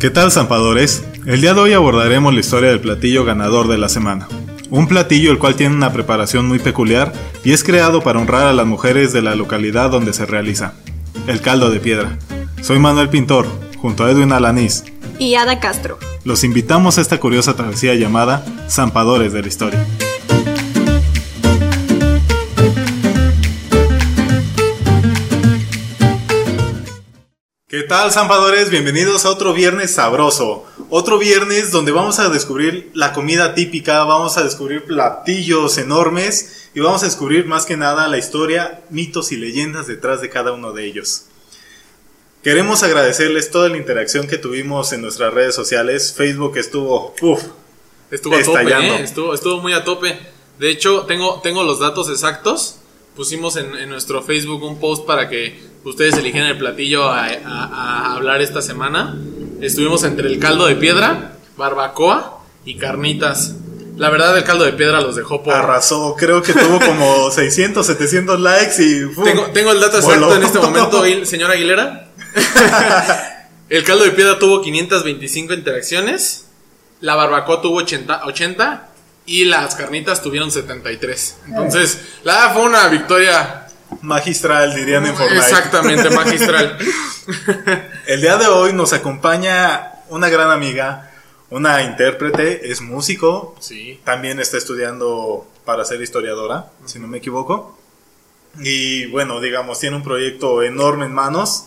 ¿Qué tal, zampadores? El día de hoy abordaremos la historia del platillo ganador de la semana. Un platillo el cual tiene una preparación muy peculiar y es creado para honrar a las mujeres de la localidad donde se realiza. El caldo de piedra. Soy Manuel Pintor, junto a Edwin Alanís. Y Ada Castro. Los invitamos a esta curiosa travesía llamada Zampadores de la Historia. ¿Qué tal, zampadores? Bienvenidos a otro viernes sabroso. Otro viernes donde vamos a descubrir la comida típica, vamos a descubrir platillos enormes y vamos a descubrir más que nada la historia, mitos y leyendas detrás de cada uno de ellos. Queremos agradecerles toda la interacción que tuvimos en nuestras redes sociales. Facebook estuvo, uff, Estuvo a tope, ¿eh? estuvo, estuvo muy a tope. De hecho, tengo, tengo los datos exactos. Pusimos en, en nuestro Facebook un post para que ustedes eligieran el platillo a, a- a hablar esta semana. Estuvimos entre el caldo de piedra, barbacoa y carnitas. La verdad, el caldo de piedra los dejó por. arrasó. Creo que tuvo como 600, 700 likes y ¡fum! Tengo, tengo el dato exacto Voló. en este momento, Aguil- señor Aguilera. el caldo de piedra tuvo 525 interacciones. La barbacoa tuvo 80, 80 y las carnitas tuvieron 73. Entonces, la verdad fue una victoria Magistral, dirían en Fortnite. exactamente magistral. El día de hoy nos acompaña una gran amiga, una intérprete, es músico, Sí. también está estudiando para ser historiadora, si no me equivoco. Y bueno, digamos, tiene un proyecto enorme en manos.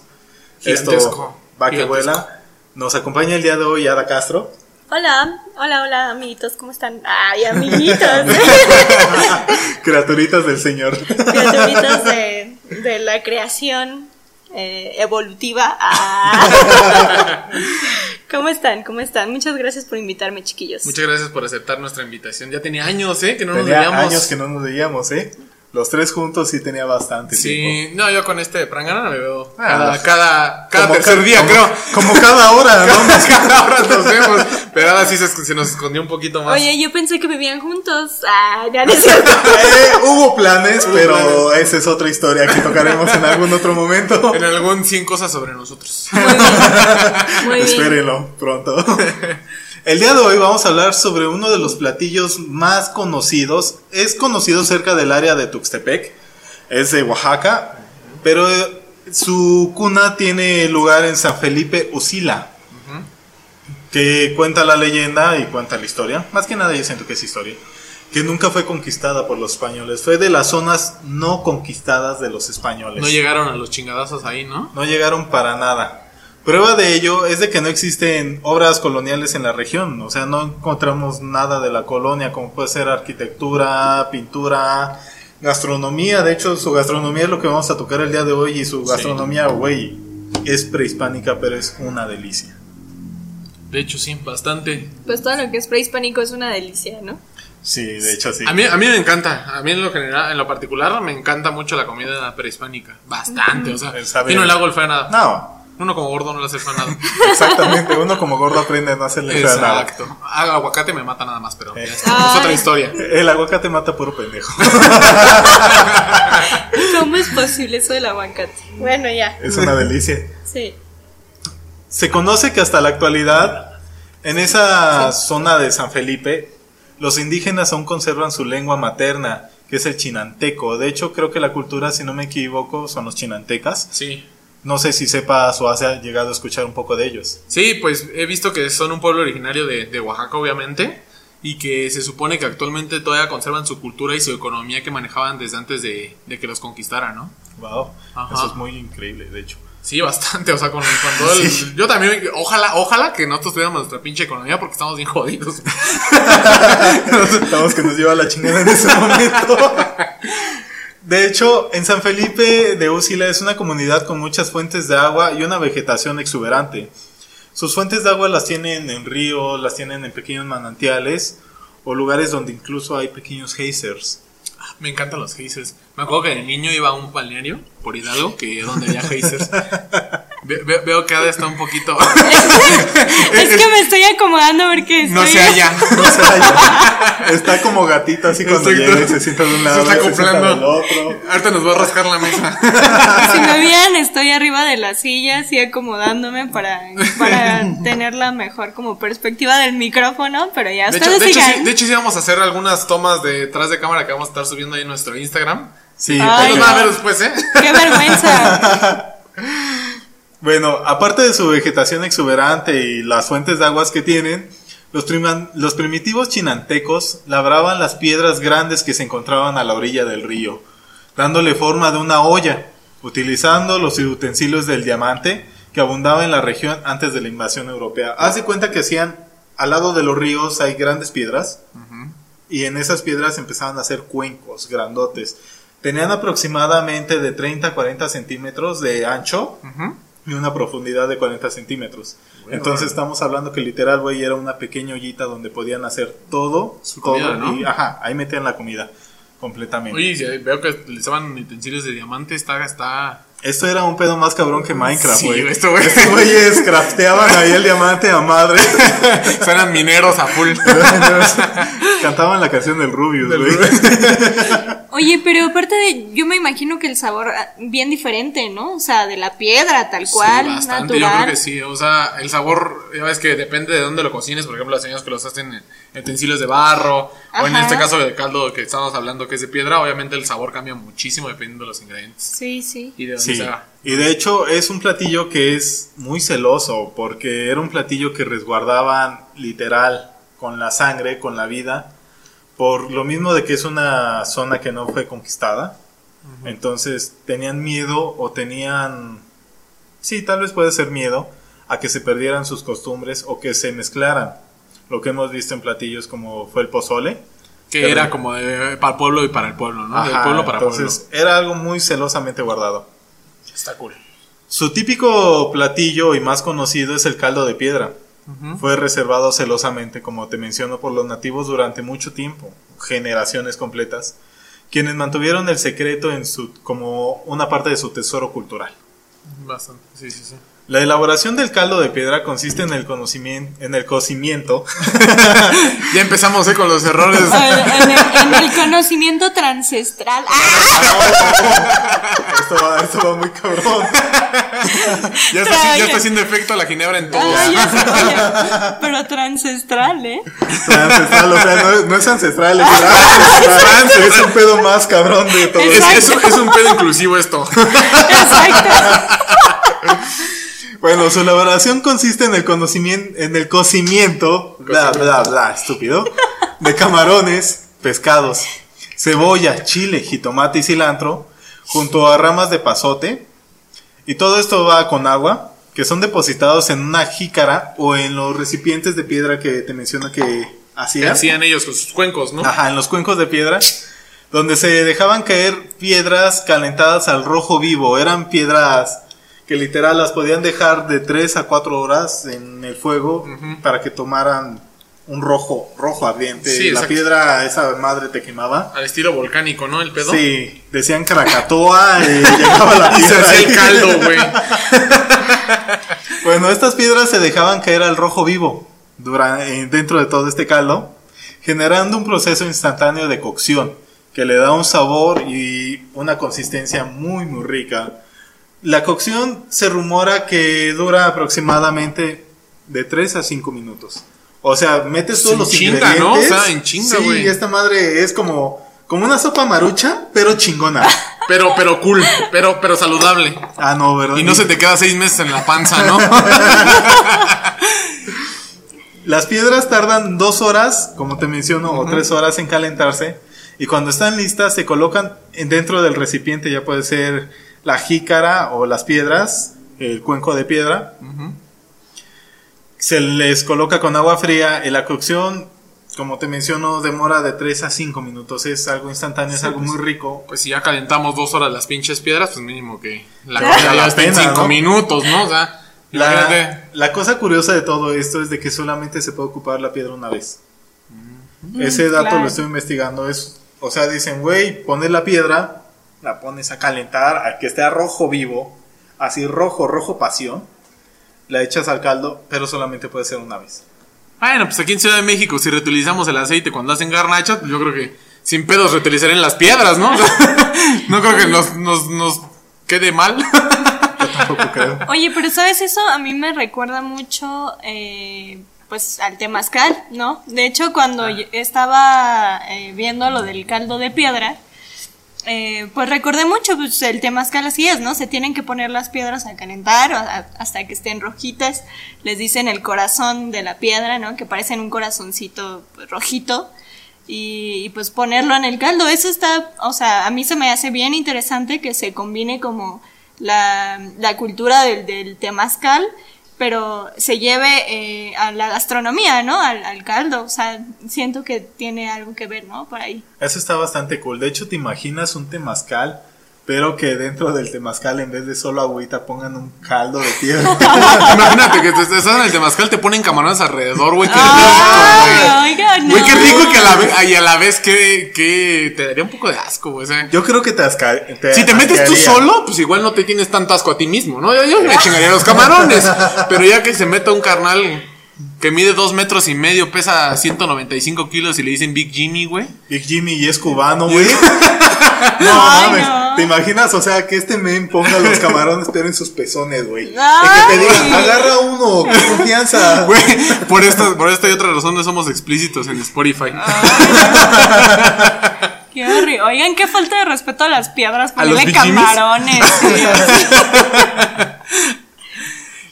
Esto Gigantesco. va que Gigantesco. vuela. Nos acompaña el día de hoy Ada Castro. Hola, hola, hola, amiguitos, ¿cómo están? Ay, amiguitos. Criaturitas del Señor. Criaturitas de, de la creación eh, evolutiva. Ah. ¿Cómo están? ¿Cómo están? Muchas gracias por invitarme, chiquillos. Muchas gracias por aceptar nuestra invitación. Ya tenía años, ¿eh? Que no nos Tenía veíamos. años que no nos veíamos, ¿eh? Los tres juntos sí tenía bastante tiempo. Sí, no, yo con este prangana me veo Ah, cada, cada, tercer ca- día, como- creo. Como cada hora, ¿no? Cada hora nos vemos. Pero ahora sí se, se nos escondió un poquito más. Oye, yo pensé que vivían juntos. Ah, ya no es cierto. Eh, hubo planes, Hubo pero planes. esa es otra historia que tocaremos en algún otro momento. En algún 100 cosas sobre nosotros. Muy bien. Espérenlo pronto. El día de hoy vamos a hablar sobre uno de los platillos más conocidos. Es conocido cerca del área de Tuxtepec. Es de Oaxaca. Pero eh, su cuna tiene lugar en San Felipe Usila. Que cuenta la leyenda y cuenta la historia. Más que nada yo siento que es historia. Que nunca fue conquistada por los españoles. Fue de las zonas no conquistadas de los españoles. No llegaron a los chingadazos ahí, ¿no? No llegaron para nada. Prueba de ello es de que no existen obras coloniales en la región, o sea, no encontramos nada de la colonia, como puede ser arquitectura, pintura, gastronomía. De hecho, su gastronomía es lo que vamos a tocar el día de hoy y su gastronomía, güey, es prehispánica, pero es una delicia. De hecho, sí, bastante. Pues todo lo que es prehispánico es una delicia, ¿no? Sí, de hecho sí. A mí, a mí me encanta. A mí en lo general, en lo particular, me encanta mucho la comida prehispánica. Bastante, o sea. Yo no le hago el feo nada. No, Uno como gordo no le hace nada. exactamente. Uno como gordo aprende a no hacerle a nada. Exacto. Ah, aguacate me mata nada más, pero ya Eh. está. es otra historia. El aguacate mata puro pendejo. ¿Cómo es posible eso del aguacate? Bueno, ya. es una delicia. Sí. Se conoce que hasta la actualidad, en esa zona de San Felipe, los indígenas aún conservan su lengua materna, que es el chinanteco. De hecho, creo que la cultura, si no me equivoco, son los chinantecas. Sí. No sé si sepas o has llegado a escuchar un poco de ellos. Sí, pues he visto que son un pueblo originario de, de Oaxaca, obviamente, y que se supone que actualmente todavía conservan su cultura y su economía que manejaban desde antes de, de que los conquistaran, ¿no? Wow, Ajá. eso es muy increíle, de hecho. Sí, bastante, o sea, con, con todo el... Sí. Yo también, ojalá, ojalá que nosotros tuviéramos nuestra pinche economía porque estamos bien jodidos. Estamos que nos lleva la chingada en ese momento. De hecho, en San Felipe de Úsila es una comunidad con muchas fuentes de agua y una vegetación exuberante. Sus fuentes de agua las tienen en ríos, las tienen en pequeños manantiales o lugares donde incluso hay pequeños geysers. Me encantan los geysers. Me acuerdo que de niño iba a un balneario por Hidalgo, que donde había geysers. veo que Ada está un poquito. es que me estoy acomodando porque No se halla. No se halla. Está como gatito así cuando llega y se sienta de un lado. Se está acoplando. Ahorita nos va a rascar la mesa. si me vean, estoy arriba de la silla, así acomodándome para, para tener la mejor como perspectiva del micrófono, pero ya de ustedes hecho, de hecho, sí, de hecho, sí vamos a hacer algunas tomas detrás de cámara que vamos a estar subiendo ahí en nuestro Instagram. Sí, Ay, van a ver después, ¿eh? ¡Qué vergüenza! Bueno, aparte de su vegetación exuberante y las fuentes de aguas que tienen, los, los, primitivos chinantecos labraban las piedras grandes que se encontraban a la orilla del río, dándole forma de una olla, utilizando los utensilios del diamante que abundaba en la región antes de la invasión europea. Haz de cuenta que hacían, al lado de los ríos hay grandes piedras, y en esas piedras empezaban a hacer cuencos grandotes. Tenían aproximadamente de 30 a 40 centímetros de ancho y una profundidad de 40 centímetros. Entonces estamos hablando que literal, güey, era una pequeña ollita donde podían hacer todo, Su todo comida, ¿no? y ajá, ahí metían la comida completamente. Oye, si veo que utilizaban utensilios de diamante, está, está... Esto era un pedo más cabrón que Minecraft, Sí, güey. esto, güey. Estos güeyes crafteaban ahí el diamante a madre. Eran mineros a full. Cantaban la canción del Rubius, güey. Oye, pero aparte de, yo me imagino que el sabor ah, bien diferente, ¿no? O sea, de la piedra, tal cual, sí, bastante, natural. yo creo que sí. O sea, el sabor, ya ves que depende de dónde lo cocines. Por ejemplo, las señoras que los hacen en utensilios de barro, o en este caso del caldo que estamos hablando que es de piedra, obviamente el sabor cambia muchísimo dependiendo de los ingredientes Sí, sí. y de dónde Sí, sea. y de hecho es un platillo que es muy celoso porque era un platillo que resguardaban literal con la sangre, con la vida, por lo mismo de que es una zona que no fue conquistada. Entonces tenían miedo o tenían, sí, tal vez puede ser miedo a que se perdieran sus costumbres o que se mezclaran. Lo que hemos visto en platillos como fue el pozole. Que Pero- era como de, para el pueblo y para el pueblo, ¿no? Ajá, pueblo para entonces era algo muy celosamente guardado. pueblo. Está cool. Su típico platillo y más conocido es el caldo de piedra. Fue reservado celosamente, como te menciono, por los nativos durante mucho tiempo, generaciones completas, quienes mantuvieron el secreto en su, como una parte de su tesoro cultural. Bastante, sí, sí, sí. La elaboración del caldo de piedra consiste en el conocimiento, en el cocimiento. Ya empezamos eh, con los errores. En el, en el conocimiento transestral. ¡Ah! esto, va, esto va muy cabrón. ya, está, ya está haciendo efecto la ginebra en todo. Ah, pero transestral, ¿eh? Ancestral, o sea, no, no es ancestral, es ancestral. Es un pedo más cabrón de todo. Es, es un pedo inclusivo esto. Exacto. Bueno, su elaboración consiste en el conocimiento, en el cocimiento, bla, bla, bla, estúpido, de camarones, pescados, cebolla, chile, jitomate y cilantro, junto a ramas de pasote. Y todo esto va con agua, que son depositados en una jícara o en los recipientes de piedra que te menciono que Que hacían. hacían ellos con sus cuencos, ¿no? Ajá, en los cuencos de piedra, donde se dejaban caer piedras calentadas al rojo vivo. Eran piedras que literal las podían dejar de 3 a 4 horas en el fuego para que tomaran un rojo, rojo ardiente. Sí, la piedra, esa madre te quemaba. Al estilo volcánico, ¿no? El pedo. Sí, decían Krakatoa y llegaba la Y se piedra. hacía el caldo, güey. Bueno, estas piedras se dejaban caer al rojo vivo dura- eh, dentro de todo este caldo, generando un proceso instantáneo de cocción que le da un sabor y una consistencia muy muy rica. La cocción se rumora que dura aproximadamente de 3 a 5 minutos. O sea, metes todos En los chinga, ingredientes. ¿no? O sea, en chinga, Sí, esta madre es como como una sopa marucha, pero chingona. Pero, pero cool, pero, pero saludable. Ah, no, ¿verdad? Y no se te queda seis meses en la panza, ¿no? Las piedras tardan dos horas, como te menciono, o tres horas en calentarse. Y cuando están listas, se colocan en- dentro del recipiente. Ya puede ser la jícara o las piedras, el cuenco de piedra. Se les coloca con agua fría. Y la cocción, como te menciono, demora de 3 a 5 minutos. Es algo instantáneo, es algo muy rico. Pues si ya calentamos dos horas las pinches piedras, pues mínimo que la comida ya La está en pena, cinco ¿no? minutos, ¿no? O sea. La, la cosa curiosa de todo esto es de que solamente se puede ocupar la piedra una vez. Ese dato claro. lo estoy investigando. Es, o sea, dicen, güey, pones la piedra, la pones a calentar, a que esté a rojo vivo, así rojo, rojo pasión, la echas al caldo, pero solamente puede ser una vez. Bueno, pues aquí en Ciudad de México, si reutilizamos el aceite cuando hacen garnacha, pues yo creo que sin pedos reutilizarán las piedras, ¿no? no creo que nos, nos, nos quede mal. Yo tampoco creo. Oye, pero ¿sabes eso? A mí me recuerda mucho, eh, pues, al temazcal, ¿no? De hecho, cuando yo estaba eh, viendo lo del caldo de piedra, eh, pues recordé mucho, pues el temazcal así es, ¿no? Se tienen que poner las piedras a calentar hasta que estén rojitas. Les dicen el corazón de la piedra, ¿no? Que parecen un corazoncito pues, rojito. Y, y, pues ponerlo en el caldo. Eso está, o sea, a mí se me hace bien interesante que se combine como la, la cultura del, del temazcal, pero se lleve eh, a la gastronomía, ¿no? Al, al caldo. O sea, siento que tiene algo que ver, ¿no? Por ahí. Eso está bastante cool. De hecho, te imaginas un temazcal, pero que dentro del temazcal, en vez de solo agüita, pongan un caldo de piedra. Imagínate que te, te estás en el temazcal, te ponen camarones alrededor, güey. Qué Ay, rico, güey. Qué rico y que a la vez, y a la vez que, que te daría un poco de asco, güey. sea, Yo creo que te, asca- te Si te metes tú solo, pues igual no te tienes tanto asco a ti mismo, ¿no? Yo, yo me chingaría los camarones. Pero ya que se meta un carnal que mide dos metros y medio, pesa 195 kilos y le dicen Big Jimmy, güey. Big Jimmy y es cubano, güey. No, mames. no. ¿Te imaginas? O sea, que este men ponga los camarones, pero en sus pezones, güey. Que te diga, agarra uno, con confianza. Güey, por esta, por esta y otra razón no somos explícitos en Spotify. Qué horrible. Oigan, qué falta de respeto a las piedras. ¿A los Ponerle camarones.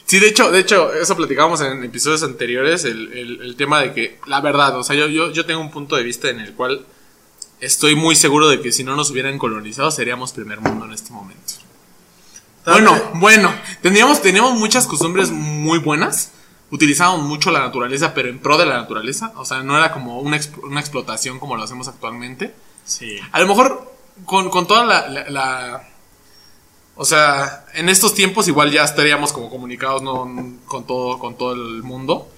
Sí, de hecho, de hecho, eso platicábamos en episodios anteriores, el, el- el tema de que, la verdad, o sea, yo, yo, yo tengo un punto de vista en el cual estoy muy seguro de que si no nos hubieran colonizado seríamos primer mundo en este momento. Bueno, bueno, teníamos, teníamos muchas costumbres muy buenas, utilizábamos mucho la naturaleza, pero en pro de la naturaleza, o sea, no era como una, una explotación como lo hacemos actualmente. Sí. A lo mejor con, con toda la, la- la- O sea, en estos tiempos igual ya estaríamos como comunicados ¿no? con, todo, con todo el mundo.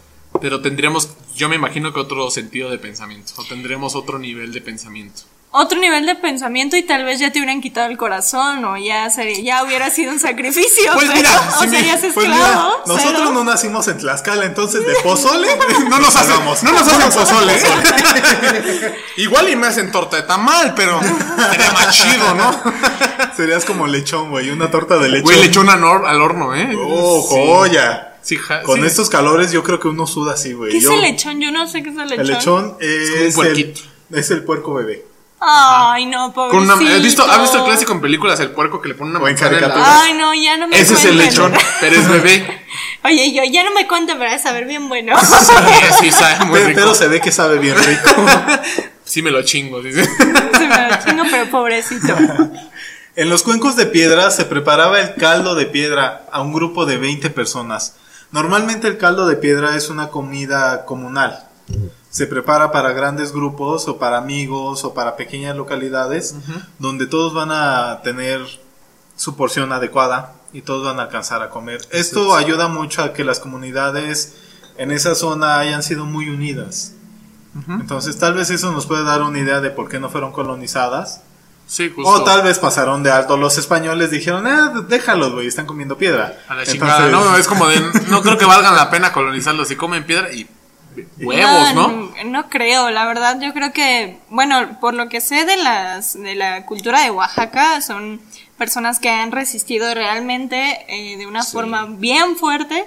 Pero tendríamos, yo me imagino que otro sentido de pensamiento. O tendremos otro nivel de pensamiento. Otro nivel de pensamiento y tal vez ya te hubieran quitado el corazón o ya, sería, ya hubiera sido un sacrificio. Pues pero- mira, o si me- serías Pues esclavo. mira, nosotros no nacimos en Tlaxcala, entonces de pozole No nos hacen, hagamos. no nos hacen pozole. Igual y me hacen torta de tamal, pero sería más chido, ¿no? Serías como lechón, güey, una torta de lechón. Güey, lechón al hor- al horno, ¿eh? Oh, joya. Sí, ja- Con sí. estos calores yo creo que uno suda así, güey. ¿Qué es el lechón? Yo no sé qué es el lechón. El lechón es, un el, puerquito. es el puerco bebé. Ay, no, Con pobrecito. una- ¿has, visto, ¿Has visto el clásico en películas, el puerco que le pone una O en manzana. Ay, no, ya no me Ese es el lechón, pero es bebé. Oye, yo ya no me cuento, pero es saber bien bueno. Sí, sí, sabe muy Pero, rico. pero se ve que sabe bien rico. Sí me lo chingo, dice. Se me lo chingo, pero pobrecito. En los cuencos de piedra se preparaba el caldo de piedra a un grupo de 20 personas. Normalmente el caldo de piedra es una comida comunal. Se prepara para grandes grupos o para amigos o para pequeñas localidades donde todos van a tener su porción adecuada y todos van a alcanzar a comer. Esto ayuda mucho a que las comunidades en esa zona hayan sido muy unidas. Entonces tal vez eso nos puede dar una idea de por qué no fueron colonizadas. Sí, justo. O tal vez pasaron de alto. Los españoles dijeron, ah, déjalos, güey, están comiendo piedra. A la Entonces, chingada, ¿no? Es como de, no creo que valgan la pena colonizarlos. Si comen piedra y huevos, ¿no? No creo, la verdad, yo creo que, bueno, por lo que sé de las de la cultura de Oaxaca, son personas que han resistido realmente eh, de una forma bien fuerte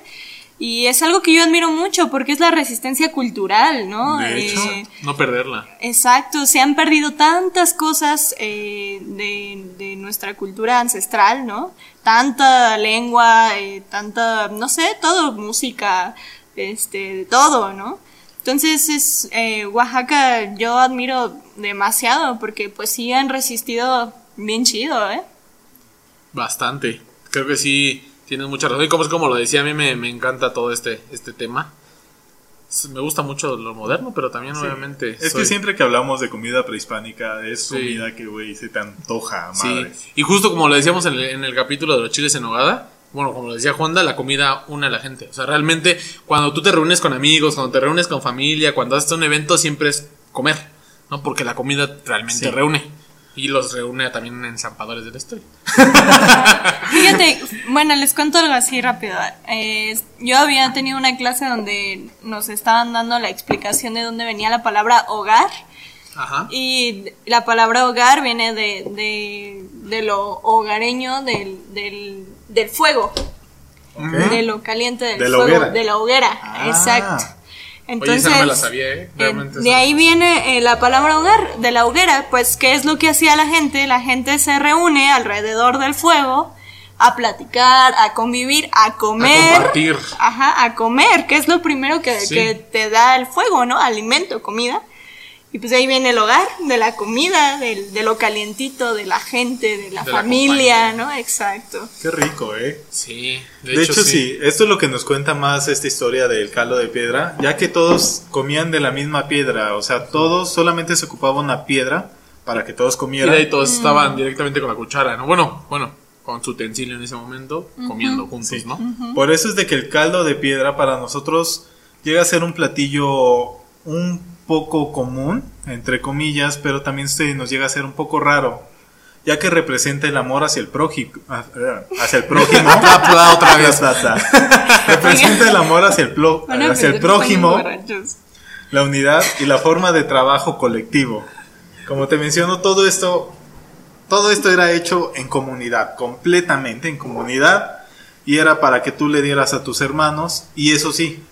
y es algo que yo admiro mucho porque es la resistencia cultural, ¿no? De hecho. Eh, No perderla. Exacto, se han perdido tantas cosas eh, de, de nuestra cultura ancestral, ¿no? Tanta lengua, eh, tanta, no sé, todo, música, este, todo, ¿no? Entonces es eh, Oaxaca yo admiro demasiado porque pues sí han resistido bien chido, ¿eh? Bastante. Creo que sí tienes mucha razón. Y como es como lo decía, a mí me, me encanta todo este, este tema. Me gusta mucho lo moderno, pero también obviamente. Es soy- que siempre que hablamos de comida prehispánica, es Sí. comida que, güey, se te antoja, Sí, madre. y justo como lo decíamos en el, en el capítulo de los chiles en nogada, bueno, como lo decía Juanda, la comida une a la gente. O sea, realmente cuando tú te reúnes con amigos, cuando te reúnes con familia, cuando haces un evento, siempre es comer, ¿no? Porque la comida realmente Sí. reúne. Y los reúne también en Zampadores del Estoy. Fíjate, bueno, les cuento algo así rápido. Eh, yo había tenido una clase donde nos estaban dando la explicación de dónde venía la palabra hogar. Ajá. Y la palabra hogar viene de, de, lo hogareño del, del, del fuego. De lo caliente del fuego, de la hoguera. Ah. Exacto. Entonces, ¿eh? de ahí viene eh, la palabra hogar, de la hoguera. Pues, ¿qué es lo que hacía la gente? La gente se reúne alrededor del fuego a platicar, a convivir, a comer. A compartir. Ajá, a comer, que es lo primero que, que te da el fuego, ¿no? Alimento, comida. Y pues ahí viene el hogar, de la comida, de lo calientito, de la gente, de la familia, ¿no? Exacto. Qué rico, ¿eh? Sí. De, hecho, sí. Esto es lo que nos cuenta más esta historia del caldo de piedra, ya que todos comían de la misma piedra, o sea, todos solamente se ocupaba una piedra para que todos comieran. Y ahí todos estaban directamente con la cuchara, ¿no? Bueno, bueno, con su utensilio en ese momento, comiendo juntos, ¿no? Por eso es de que el caldo de piedra para nosotros llega a ser un platillo un poco común, entre comillas, pero también se nos llega a ser un poco raro, ya que representa el amor hacia el prójimo, ah, hacia el prójimo, otra vez, representa el amor hacia el, hacia el prójimo, la unidad y la forma de trabajo colectivo. Como te menciono, todo esto, todo esto era hecho en comunidad, completamente en comunidad, y era para que tú le dieras a tus hermanos, y eso sí,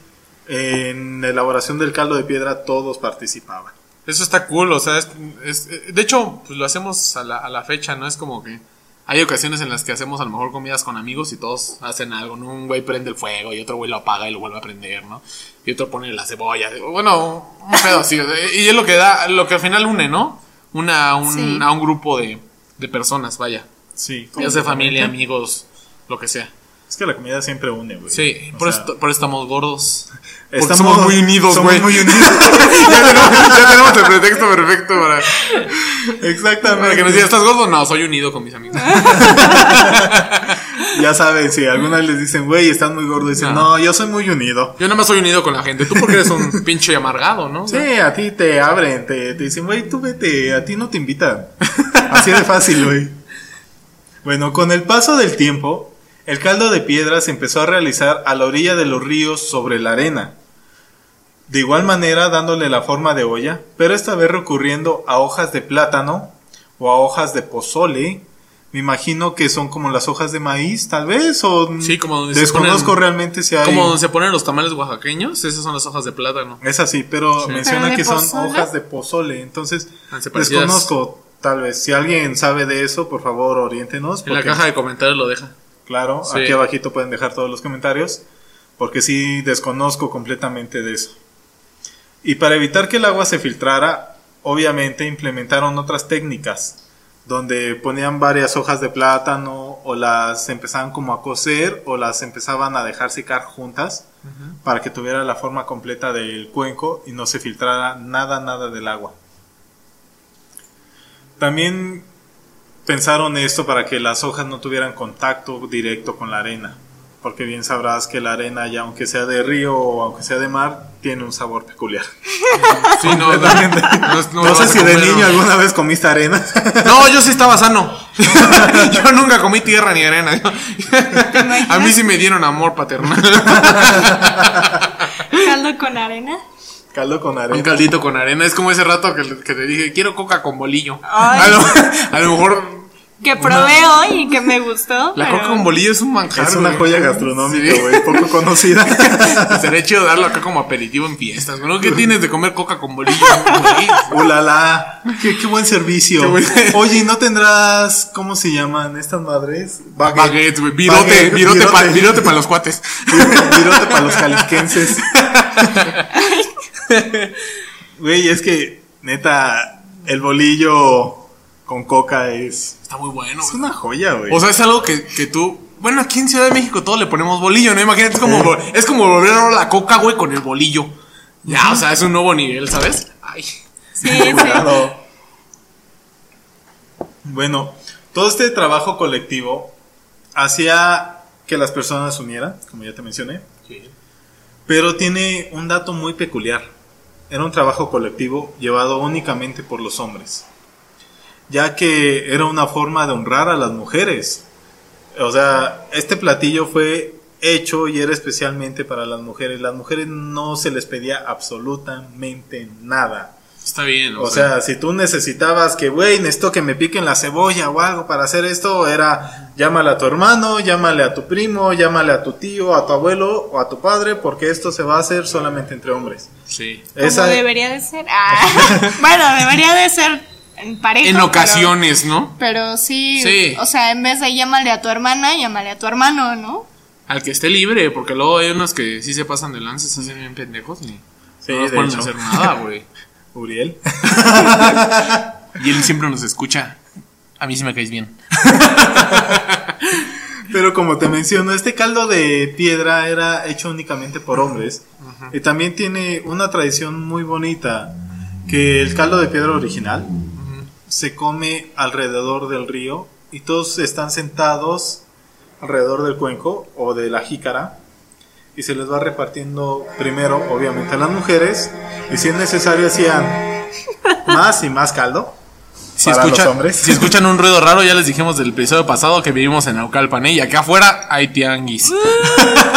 en la elaboración del caldo de piedra todos participaban. Eso está cool, o sea, es, de hecho, pues lo hacemos a la, a la, fecha, ¿no? Es como que hay ocasiones en las que hacemos a lo mejor comidas con amigos y todos hacen algo, ¿no? Un güey prende el fuego y otro güey lo apaga y lo vuelve a prender, ¿no? Y otro pone la cebolla, bueno, un pedo así, y es lo que da, lo que al final une, ¿no? Una, un, a un grupo de, de personas, vaya. Sí. Ya sea familia, amigos, lo que sea. Es que la comida siempre une, güey. Sí, por, eso, estamos gordos. Estamos muy unidos, güey. muy unidos. ya, tenemos, el pretexto perfecto para. Exactamente. Para que nos digan, ¿estás gordo? No, soy unido con mis amigos. ya saben, si alguna vez les dicen, güey, estás muy gordo, dicen, no. yo soy muy unido. Yo nada más soy unido con la gente. Tú porque eres un pinche amargado, ¿no? Sí, a ti te abren, te, te dicen, güey, tú vete, a ti no te invitan. Así de fácil, güey. Bueno, con el paso del tiempo, el caldo de piedra se empezó a realizar a la orilla de los ríos sobre la arena. De igual manera dándole la forma de olla, pero esta vez recurriendo a hojas de plátano o a hojas de pozole. Me imagino que son como las hojas de maíz, tal vez, o sí, como donde desconozco se realmente si hay... Como donde se ponen los tamales oaxaqueños, esas son las hojas de plátano. Es así, pero menciona que son hojas de pozole, entonces ah, desconozco, tal vez. Si alguien sabe de eso, por favor, oriéntenos. En la caja de comentarios lo deja. Claro, aquí abajito pueden dejar todos los comentarios, porque sí desconozco completamente de eso. Y para evitar que el agua se filtrara, obviamente implementaron otras técnicas, donde ponían varias hojas de plátano o las empezaban como a coser o las empezaban a dejar secar juntas para que tuviera la forma completa del cuenco y no se filtrara nada, nada del agua. También pensaron esto para que las hojas no tuvieran contacto directo con la arena. Porque bien sabrás que la arena, ya aunque sea de río o aunque sea de mar, tiene un sabor peculiar. Sí, no, no, sé si de niño alguna vez comiste arena. No, yo sí estaba sano. yo nunca comí tierra ni arena. A mí sí me dieron amor paternal. ¿Caldo con arena? Caldo con arena. Un caldito con arena. Es como ese rato que, te dije, quiero coca con bolillo. A lo, mejor. Que probé hoy y que me gustó. La coca con bolillo es un manjar. Es una joya gastronómica, güey. Poco conocida. Sería chido darlo acá como aperitivo en fiestas. ¿no? ¿Qué tienes de comer coca con bolillo? ¡Ulala! Qué, qué buen servicio. Oye, ¿no tendrás. ¿Cómo se llaman estas madres? Baguettes, güey. Virote, virote, para los cuates. virote para los caliquenses. Güey, es que, neta, el bolillo con coca es. Está muy bueno, Es una joya, güey. O sea, es algo que, que tú. Bueno, aquí en Ciudad de México todos le ponemos bolillo, ¿no? Imagínate, es como, es como volver a la coca, güey, con el bolillo. Ya, o sea, es un nuevo nivel, ¿sabes? Ay. Sí, sí. Bueno, todo este trabajo colectivo hacía que las personas se unieran, como ya te mencioné. Sí. Pero tiene un dato muy peculiar. Era un trabajo colectivo llevado únicamente por los hombres. ya que era una forma de honrar a las mujeres. O sea, este platillo fue hecho y era especialmente para las mujeres. Las mujeres no se les pedía absolutamente nada. Está bien. O, sea, si tú necesitabas que, güey, necesito que me piquen la cebolla o algo para hacer esto, era llámale a tu hermano, llámale a tu primo, llámale a tu tío, a tu abuelo o a tu padre, porque esto se va a hacer solamente entre hombres. Sí. Esa... debería de ser. Ah, bueno, debería de ser en pareja. En ocasiones, ¿no? Pero sí, sí, o sea, en vez de llámale a tu hermana, llámale a tu hermano, ¿no? Al que esté libre, porque luego hay unos que sí se pasan de lances, se hacen bien pendejos y sí, no pueden hacer nada, güey. Uriel. y él siempre nos escucha. A mí sí me caes bien. Pero como te menciono, este caldo de piedra era hecho únicamente por hombres. Y también tiene una tradición muy bonita, que el caldo de piedra original se come alrededor del río y todos están sentados alrededor del cuenco o de la jícara y se les va repartiendo primero, obviamente, a las mujeres y si es necesario hacían más y más caldo. Si, escuchan, hombres. si escuchan un ruido raro, ya les dijimos del episodio pasado que vivimos en Naucalpan ¿eh? y acá afuera hay tianguis.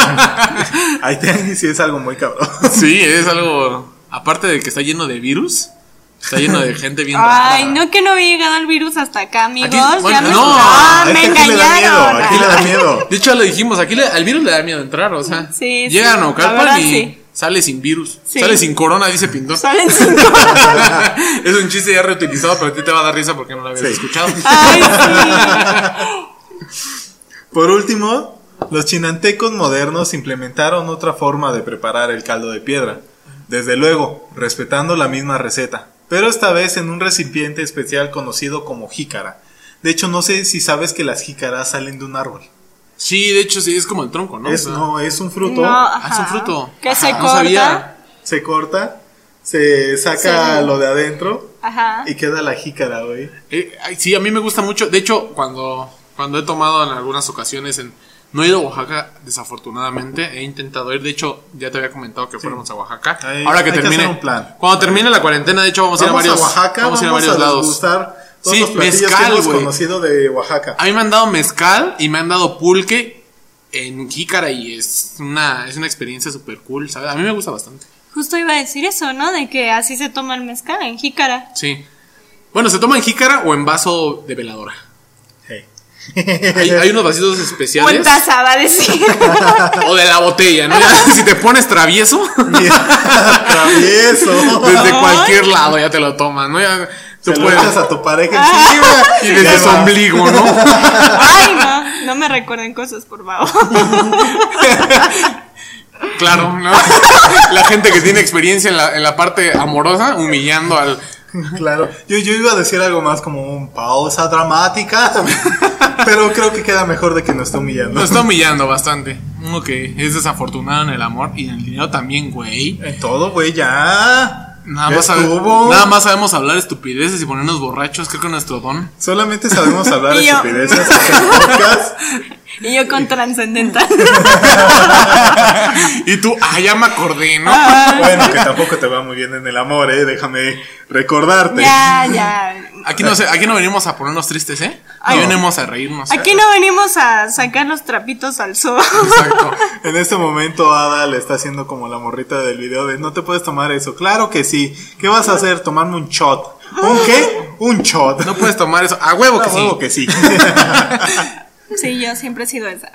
hay tianguis y es algo muy cabrón. sí, es algo. Aparte de que está lleno de virus, Está lleno de gente viendo. Ay, no que no había llegado el virus hasta acá, amigos. ya me, no, ah, me engañaron. Aquí le da miedo. De hecho, lo dijimos, aquí le, al virus le da miedo entrar, o sea. Sí, llega a Naucalpan y sale sin virus. Sale sin corona, dice Pintón. Salen sin corona. es un chiste ya reutilizado, pero a ti te va a dar risa porque no lo habías escuchado. Ay, sí. Por último, los chinantecos modernos implementaron otra forma de preparar el caldo de piedra. Desde luego, respetando la misma receta pero esta vez en un recipiente especial conocido como jícara. De hecho, no sé si sabes que las jícaras salen de un árbol. Sí, de hecho sí, es como el tronco, ¿no? Es, no, es un fruto. Ah, es un fruto. Que se corta. Se corta, se saca lo de adentro Ajá. y queda la jícara, güey. Eh, sí, a mí me gusta mucho. De hecho, cuando, cuando he tomado en algunas ocasiones en no he ido a Oaxaca, desafortunadamente. He intentado ir. De hecho, ya te había comentado que fuéramos a Oaxaca. Ahora que termine. un plan. Cuando termine la cuarentena, de hecho, vamos, a ir a varios. Oaxaca, vamos, a ir a varios lados. Sí, mezcal, conocido de Oaxaca. A mí me han dado mezcal y me han dado pulque en jícara y es una, es una experiencia súper cool, ¿sabes? A mí me gusta bastante. Justo iba a decir eso, ¿no? De que así se toma el mezcal, en jícara. Sí. Bueno, se toma en jícara o en vaso de veladora. Hay, unos vasitos especiales. taza va a decir. O de la botella, ¿no? si te pones travieso. travieso. Desde cualquier lado ya te lo tomas, ¿no? Ya, te puedes... a tu pareja y desde su ombligo, ¿no? Ay, no, no me recuerden cosas, por favor. Claro, ¿no? La gente que tiene experiencia en la, en la parte amorosa, humillando al, Claro, yo, yo iba a decir algo más como un pausa dramática, pero creo que queda mejor de que nos esté humillando. Nos está humillando bastante. Uno que es desafortunado en el amor y en el dinero también, güey. En todo, güey, ya. Nada más, nada más sabemos hablar estupideces y ponernos borrachos, creo que es nuestro don. Solamente sabemos hablar estupideces. y yo con trascendental. y tú, ah, ya me acordé, ¿no? Bueno, que tampoco te va muy bien en el amor, ¿eh? Déjame recordarte. Ya, ya. Aquí no, aquí no venimos a ponernos tristes, ¿eh? Aquí venimos a reírnos. Aquí no venimos a sacar los trapitos al sol. Exacto. En este momento Ada le está haciendo como la morrita del video de no te puedes tomar eso. Claro que sí. ¿Qué vas a hacer? Tomarme un shot. ¿Un qué? Un shot. No puedes tomar eso. A huevo que a huevo que sí. sí, yo siempre he sido esa.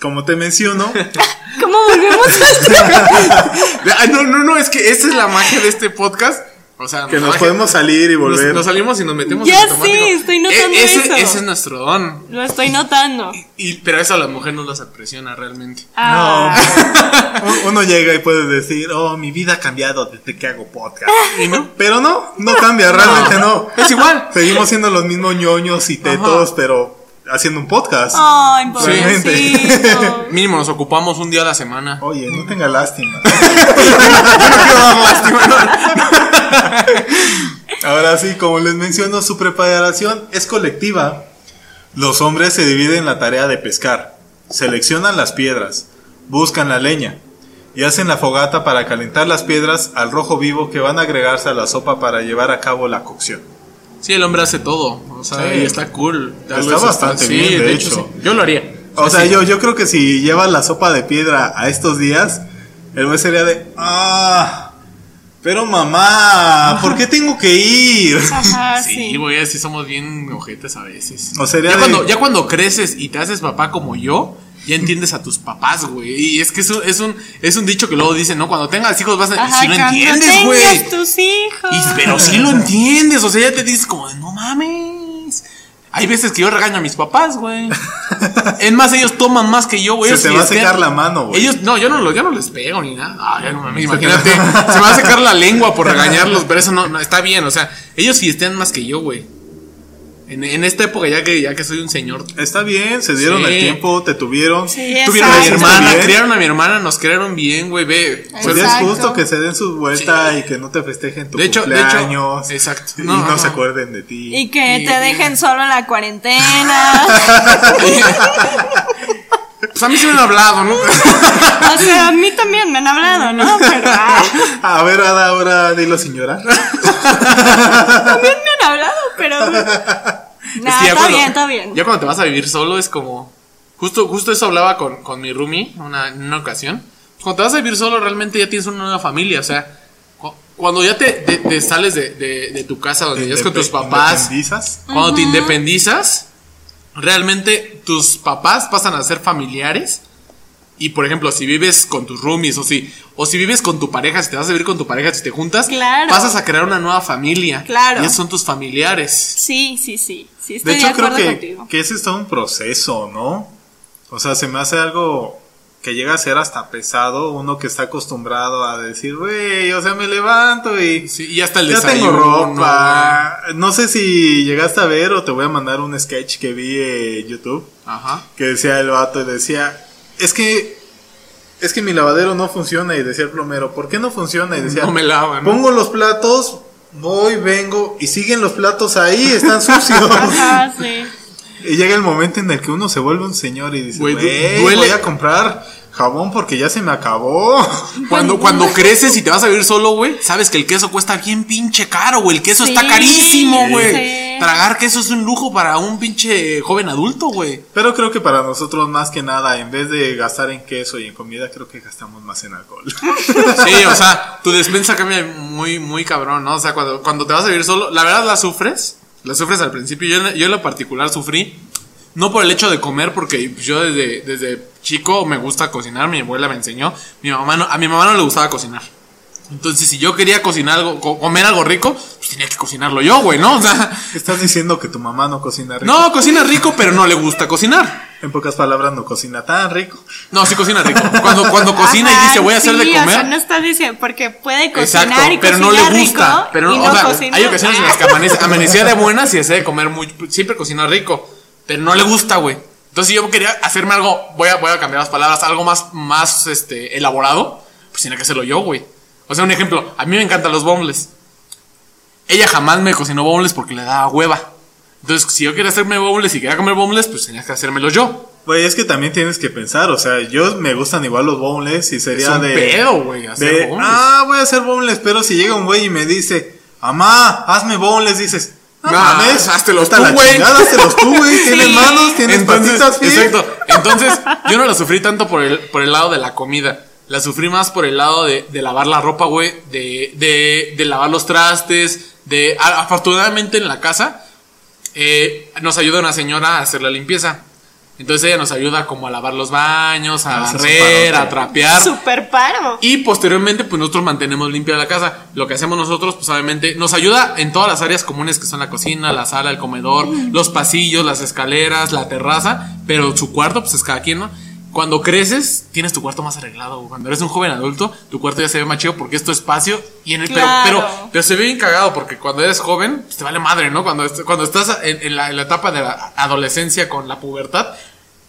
Como te menciono. ¿Cómo volvemos a No, no, no, es que esa es la magia de este podcast o sea, que nos podemos salir y volver. Nos, salimos y nos metemos ya en sí, estoy notando e-, ese, eso. Ese es nuestro don. Lo estoy notando. Y, pero eso a la mujer no las impresiona realmente. Ah. No. Uno llega y puede decir, oh, mi vida ha cambiado desde que hago podcast. ¿Y no? Pero no, no cambia, realmente no. Es igual. Seguimos siendo los mismos ñoños y tetos, pero haciendo un podcast. Ay, sí. Mínimo nos ocupamos un día a la semana. Oye, no tenga lástima. Ahora sí, como les menciono, su preparación es colectiva. Los hombres se dividen la tarea de pescar, seleccionan las piedras, buscan la leña y hacen la fogata para calentar las piedras al rojo vivo que van a agregarse a la sopa para llevar a cabo la cocción. Sí, el hombre hace todo. O sea, y está cool. Está bastante bien, de, hecho. Yo lo haría. O sea, yo, yo creo que si llevas la sopa de piedra a estos días, el güey sería de. ¡Ah! Pero mamá, ¿por qué tengo que ir? Ajá, sí, güey, así somos bien ojetes a veces. O sería ya, de- cuando, ya cuando creces y te haces papá como yo, ya entiendes a tus papás, güey. Y es que es un, es un, es un dicho que luego dicen, ¿no? Cuando tengas hijos vas a... Ajá, si lo entiendes, güey. tus hijos. Y- pero sí lo entiendes, o sea, ya te dices como, de, no mames. Hay veces que yo regaño a mis papás, güey. Es más, ellos toman más que yo, güey. Se te va a secar la mano, güey. Ellos, no, yo no, lo- yo no les pego ni nada. Ay, no mames, imagínate, se me va a secar la lengua por regañarlos, pero eso no, no está bien, o sea, ellos fiestean más que yo, güey. En, en esta época, ya que, ya que soy un señor, Está bien, se dieron Sí. el tiempo, te tuvieron. Sí, tuvieron a mi hermana, bien. criaron a mi hermana, nos criaron bien, güey, ve. Pues es justo que se den su vuelta y que no te festejen tu De hecho- de hecho, cumpleaños. exacto. Y No, se acuerden de ti. Y que Y- te dejen solo en la cuarentena. Pues a mí sí me han hablado, ¿no? o sea, a mí también me han hablado, ¿no? Pero ah, A ver, Ada, ahora dilo llorar. también me han hablado, pero. Nah, Es que está cuando- bien, está bien. Ya cuando te vas a vivir solo es como. Justo, justo eso hablaba con, con mi roomie una, en una ocasión. Cuando te vas a vivir solo, realmente ya tienes una nueva familia. O sea, cu- cuando ya te, te- te sales de, de- de tu casa, donde ya es con tus papás, independizas. cuando te independizas, realmente tus papás pasan a ser familiares. Y por ejemplo, si vives con tus roomies o si, o si vives con tu pareja, si te vas a vivir con tu pareja, si te juntas, Claro. pasas a crear una nueva familia. Claro. Y esos son tus familiares. Sí, sí, sí. Sí, estoy De de, hecho, creo que, contigo. que ese es todo un proceso, ¿no? O sea, se me hace algo que llega a ser hasta pesado. Uno que está acostumbrado a decir, güey, o sea, me levanto y Sí, y hasta el ya tengo ropa. No sé si llegaste a ver o te voy a mandar un sketch que vi en YouTube. Ajá. que decía el vato y decía, es que es que mi lavadero no funciona y decía el plomero, ¿por qué no funciona? Y decía, No me lavan. pongo los platos, voy, vengo y siguen los platos ahí, están sucios. Ajá, sí. y llega el momento en el que uno se vuelve un señor y dice, Güey, du- güey, duele. voy a comprar jabón porque ya se me acabó. Cuando, cuando creces y te vas a vivir solo, güey, sabes que el queso cuesta bien pinche caro, güey. El queso Sí, está carísimo, güey. sí. Tragar queso es un lujo para un pinche joven adulto, güey. Pero creo que para nosotros más que nada, en vez de gastar en queso y en comida, creo que gastamos más en alcohol. Sí, o sea, tu despensa cambia muy, muy cabrón, ¿no? O sea, cuando, cuando te vas a vivir solo, la verdad la sufres. La sufres al principio. Yo, en- yo en lo particular sufrí. No por el hecho de comer, porque yo desde, desde chico me gusta cocinar, mi abuela me enseñó. Mi mamá no, a mi mamá no le gustaba cocinar. Entonces, si yo quería cocinar algo, co- comer algo rico, pues tenía que cocinarlo yo, güey, ¿no? O sea, Estás diciendo que tu mamá no cocina rico. no, cocina rico, pero no le gusta cocinar. En pocas palabras, no cocina tan rico. No, sí cocina rico. Cuando, cuando cocina y dice voy a hacer de comer. O sea, no está diciendo, porque puede cocinar Exacto, y pero no le gusta. rico pero no, no o sea, hay ocasiones en las que amanece, amanecía de buenas y desea de comer muy, siempre cocina rico, pero no le gusta, güey. Entonces si yo quería hacerme algo, voy a, voy a cambiar las palabras, algo más, más este, elaborado, pues tenía que hacerlo yo, güey. O sea, un ejemplo, a mí me encantan los bombles. Ella jamás me cocinó bombles porque le daba hueva. Entonces, si yo quería hacerme bombles y quería comer bombles, pues tenía que hacérmelos yo. Güey, es que también tienes que pensar, o sea, yo me gustan igual los boneless y sería Es un de... pedo, güey, hacer de, ah, voy a hacer boneless, pero si llega un güey y me dice, mamá, hazme boneless, dices, no mames, háztelos tú, güey. háztelos tú, güey, tienes Sí. manos, tienes patitas, pies. Exacto. Entonces, yo no la sufrí tanto por el, por el lado de la comida. La sufrí más por el lado de, de lavar la ropa, güey. De, de, de lavar los trastes. De, afortunadamente en la casa eh, nos ayuda una señora a hacer la limpieza. Entonces ella nos ayuda como a lavar los baños, a Ah, barrer, a trapear. Super paro. Y posteriormente, pues nosotros mantenemos limpia la casa. Lo que hacemos nosotros, pues obviamente, nos ayuda en todas las áreas comunes que son la cocina, la sala, el comedor, los pasillos, las escaleras, la terraza. Pero su cuarto, pues es cada quien, ¿no? Cuando creces, tienes tu cuarto más arreglado. güey. Cuando eres un joven adulto, tu cuarto ya se ve más chido porque es tu espacio. Y en el, pero- Claro. pero, pero, se ve bien cagado porque cuando eres joven, pues te vale madre, ¿no? Cuando, cuando estás en, en la, en la etapa de la adolescencia con la pubertad.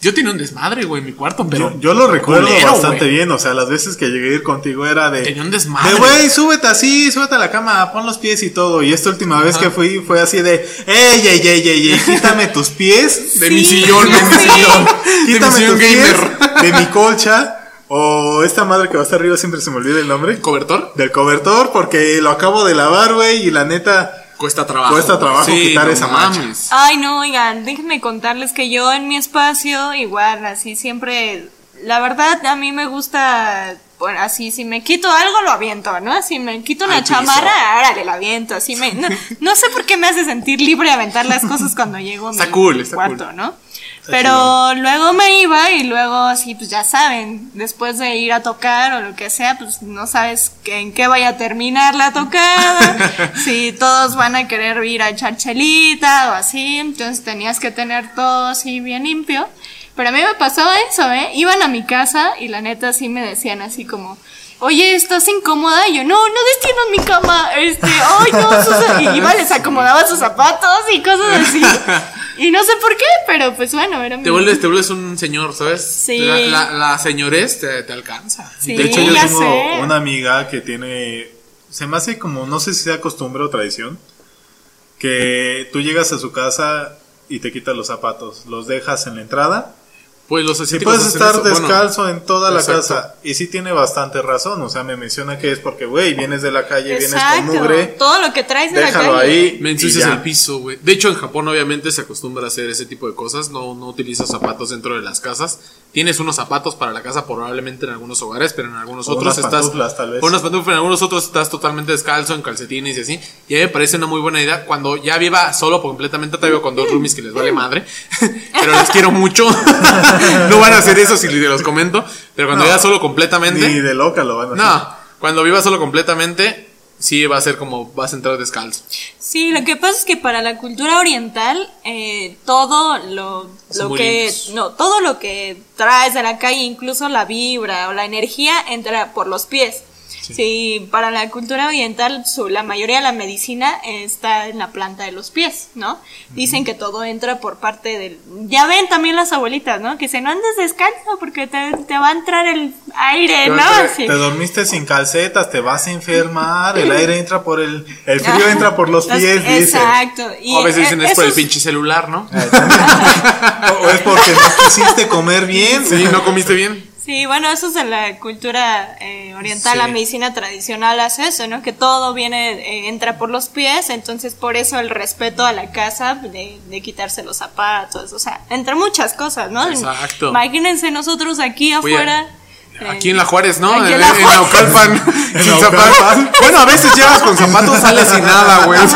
Yo tenía un desmadre, güey, en mi cuarto, pero. Yo, yo lo recuerdo culero, bastante güey. bien, o sea, las veces que llegué a ir contigo era de... Tenía un desmadre. De güey, súbete así, súbete a la cama, pon los pies y todo. Y esta última vez que fui fue así de, ey, ey, ey, ey, ey, quítame tus pies. De Sí, mi sillón, de mi sillón. De mi Quítame sillón tus pies gamer. de mi colcha. O esta madre que va hasta arriba, siempre se me olvida el nombre. ¿Cobertor? Del cobertor, porque lo acabo de lavar, güey, y la neta, Cuesta trabajo. Cuesta trabajo quitar esa mancha. Ay, no, oigan, déjenme contarles que yo en mi espacio, igual, así siempre. La verdad, a mí me gusta. Bueno, así, si me quito algo, lo aviento, ¿no? Si me quito una chamarra, órale, lo aviento. Así me. No, sé por qué me hace sentir libre aventar las cosas cuando llego a mi cuarto, ¿no? Pero luego me iba y luego así, pues ya saben, después de ir a tocar o lo que sea, pues no sabes en qué vaya a terminar la tocada, si todos van a querer ir a echar chelita o así, entonces tenías que tener todo así bien limpio. Pero a mí me pasaba eso, ¿eh? Iban a mi casa y la neta sí me decían así como, oye, ¿estás incómoda? Y yo, no, no destiendo mi cama, este, ay, no, sus... y iba, les acomodaba sus zapatos y cosas así. Y no sé por qué, pero pues bueno, era te vuelves, te vuelves un señor, ¿sabes? Sí. La, la, señores te, te, alcanza. Sí, de hecho, yo tengo una amiga que tiene. Se me hace como, no sé si sea costumbre o tradición, que tú llegas a su casa y te quitas los zapatos, los dejas en la entrada pues los Si puedes estar descalzo en toda la casa. Y sí tiene bastante razón. O sea, me menciona que es porque, güey, vienes de la calle, vienes con mugre. Todo lo que traes de la calle. ahí. Me ensucias el piso, güey. De hecho, en Japón obviamente se acostumbra a hacer ese tipo de cosas. No, no utilizas zapatos dentro de las casas. Tienes unos zapatos para la casa probablemente en algunos hogares, pero en algunos otros estás... tal vez. Unas pantuflas, en algunos otros estás totalmente descalzo, en calcetines y así. Y a mí me parece una muy buena idea. Cuando ya viva solo completamente, te veo con dos roomies que les vale madre. pero les quiero mucho. no van a hacer eso si los comento. Pero cuando viva solo completamente. Ni de loca lo van a hacer. No, cuando viva solo completamente, sí va a ser como vas a entrar descalzo. Sí, lo que pasa es que para la cultura oriental, eh, todo lo, lo que. No, todo lo que traes de la calle, incluso la vibra o la energía, entra por los pies. Sí. para la cultura oriental, su, la mayoría de la medicina está en la planta de los pies, ¿no? Dicen que todo entra por parte del... Ya ven también las abuelitas, ¿no? Que se no andes descalzo porque te, te va a entrar el aire, ¿no? Te, dormiste sin calcetas, te vas a enfermar, el aire entra por el... El frío entra por los pies, Exacto. Y o a veces dicen es por el pinche celular, ¿no? o es porque no quisiste comer bien. Sí, no comiste bien. Sí, bueno, eso es en la cultura eh, oriental, la medicina tradicional hace eso, ¿no? Que todo viene, eh, entra por los pies, entonces por eso el respeto a la casa de, de quitarse los zapatos, o sea, entre muchas cosas, ¿no? Exacto. Imagínense nosotros aquí afuera. Aquí en la Juárez, ¿no? En, la Naucalpan. sin zapatos. Bueno, a veces llevas con zapatos, sales sin nada, güey.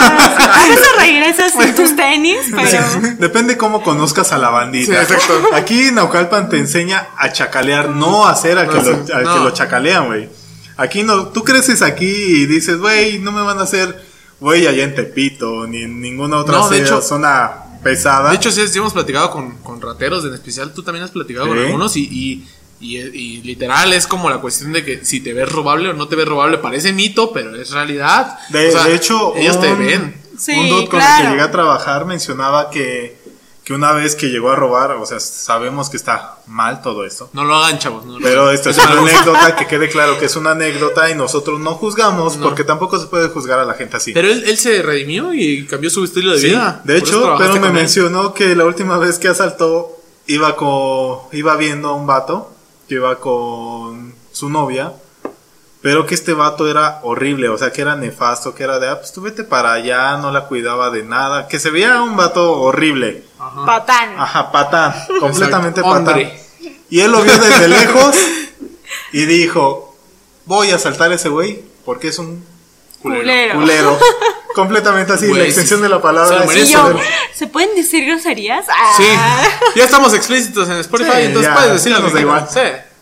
A veces regresas sin tus tenis, pero. Depende cómo conozcas a la bandita. exacto. Aquí en Naucalpan te enseña a chacalear, no a hacer al, que, lo, al que lo chacalean, güey. Aquí no, tú creces aquí y dices, güey, no me van a hacer, güey, allá en Tepito, ni en ninguna otra zona pesada. De hecho, sí, hemos platicado con, con rateros, en especial tú también has platicado con algunos y y, literal es como la cuestión de que si te ves robable o no te ves robable parece mito, pero es realidad. De, hecho, ellos te ven. un dude con el que llegué a trabajar mencionaba que, que una vez que llegó a robar, o sea, sabemos que está mal todo esto. No lo hagan, chavos. pero esto es una anécdota, que quede claro que es una anécdota y nosotros no juzgamos porque tampoco se puede juzgar a la gente así. Pero él, se redimió y cambió su estilo de vida. De hecho, pero me mencionó que la última vez que asaltó iba, con, iba viendo a un vato que iba con su novia, pero que este vato era horrible, o sea, que era nefasto, que era de, ah, pues tú vete para allá, no la cuidaba de nada, que se veía un vato horrible. Patán. Ajá, patán, completamente patán. Y él lo vio desde lejos y dijo, voy a saltar a ese güey porque es un culero. culero. Completamente así, la extensión de la palabra. Se, pueden decir groserías? Sí, ah. ya estamos explícitos en Spotify, entonces puedes decirlo. da igual.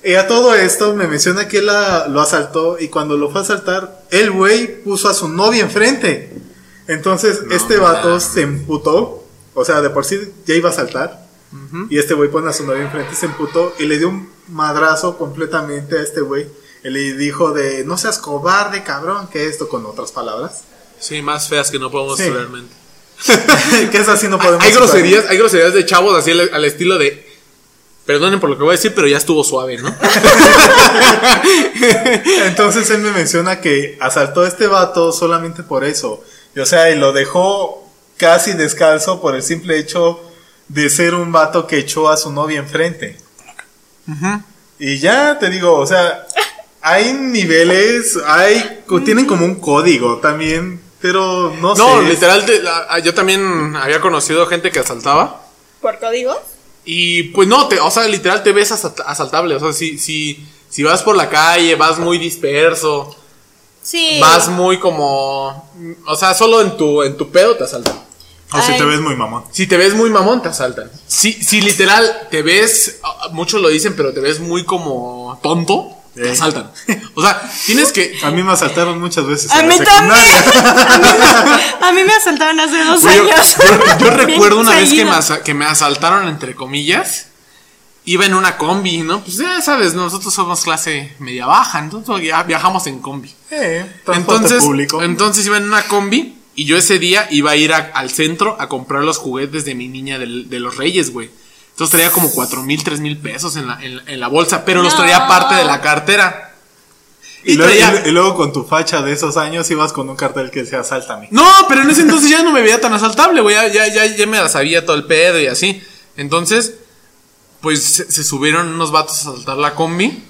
Y a todo esto me menciona que él lo asaltó y cuando lo fue a asaltar, el güey puso a su novia enfrente. Entonces este vato se emputó, o sea, de por sí ya iba a saltar. Y este güey pone a su novia enfrente, se emputó y le dio un madrazo completamente a este güey. Y le dijo de, no seas cobarde, cabrón, que esto con otras palabras. Sí, más feas que no podemos sí. realmente. que es así no podemos. Hay groserías, hay groserías de chavos así al, estilo de Perdonen por lo que voy a decir, pero ya estuvo suave, ¿no? Entonces él me menciona que asaltó a este vato solamente por eso. o sea, y lo dejó casi descalzo por el simple hecho de ser un vato que echó a su novia enfrente. Y ya te digo, o sea, hay niveles, hay, tienen como un código también Pero no, sé. No, literal, yo también había conocido gente que asaltaba. ¿Por código? Y pues no, te, o sea, literal te ves asaltable. O sea, si, si, si vas por la calle, vas muy disperso. Sí. Vas muy como. O sea, solo en tu, en tu pedo te asaltan. O si te ves muy mamón. Si te ves muy mamón, te asaltan. Si, si literal te ves, muchos lo dicen, pero te ves muy como tonto, te asaltan. O sea, tienes que. A mí me asaltaron muchas veces. A mí también. A mí, me asaltaron hace dos años. Yo, recuerdo una vez que me, que me asaltaron, entre comillas. Iba en una combi, ¿no? Pues ya sabes, nosotros somos clase media baja, entonces ya viajamos en combi. Eh, entonces, público. entonces iba en una combi y yo ese día iba a ir al centro a comprar los juguetes de mi niña de los Reyes, güey. Entonces traía como cuatro mil, tres mil pesos en la, en, la bolsa, pero los traía parte de la cartera. Y, luego, con tu facha de esos años ibas con un cartel que decía asáltame. No, pero en ese entonces ya no me veía tan asaltable, güey. Ya, ya, ya, me la sabía todo el pedo y así. Entonces, pues se, se subieron unos vatos a saltar la combi.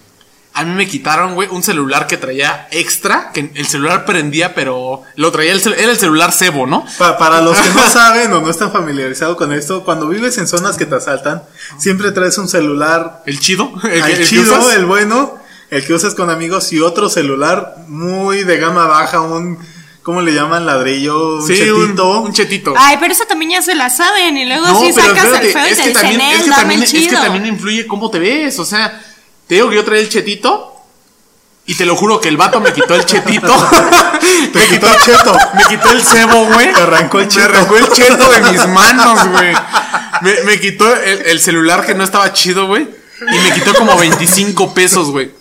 A mí me quitaron, güey, un celular que traía extra, que el celular prendía, pero lo traía, el era el celular cebo, ¿no? para los que no saben o no están familiarizados con esto, cuando vives en zonas que te asaltan, siempre traes un celular. ¿El chido? El, chido, el bueno, el que usas con amigos y otro celular muy de gama baja, un... ¿Cómo le llaman? Ladrillo, un chetito. Un, chetito. Ay, pero eso también ya se la saben. Y luego si sacas el feo y te también, es que también, es que también influye cómo te ves. O sea, te digo que yo traía el chetito. Y te lo juro que el vato me quitó el chetito. me quitó el cheto. Me quitó el cebo, güey. Me arrancó el cheto. Me arrancó el cheto de mis manos, güey. Me, quitó el, celular que no estaba chido, güey. Y me quitó como 25 pesos, güey.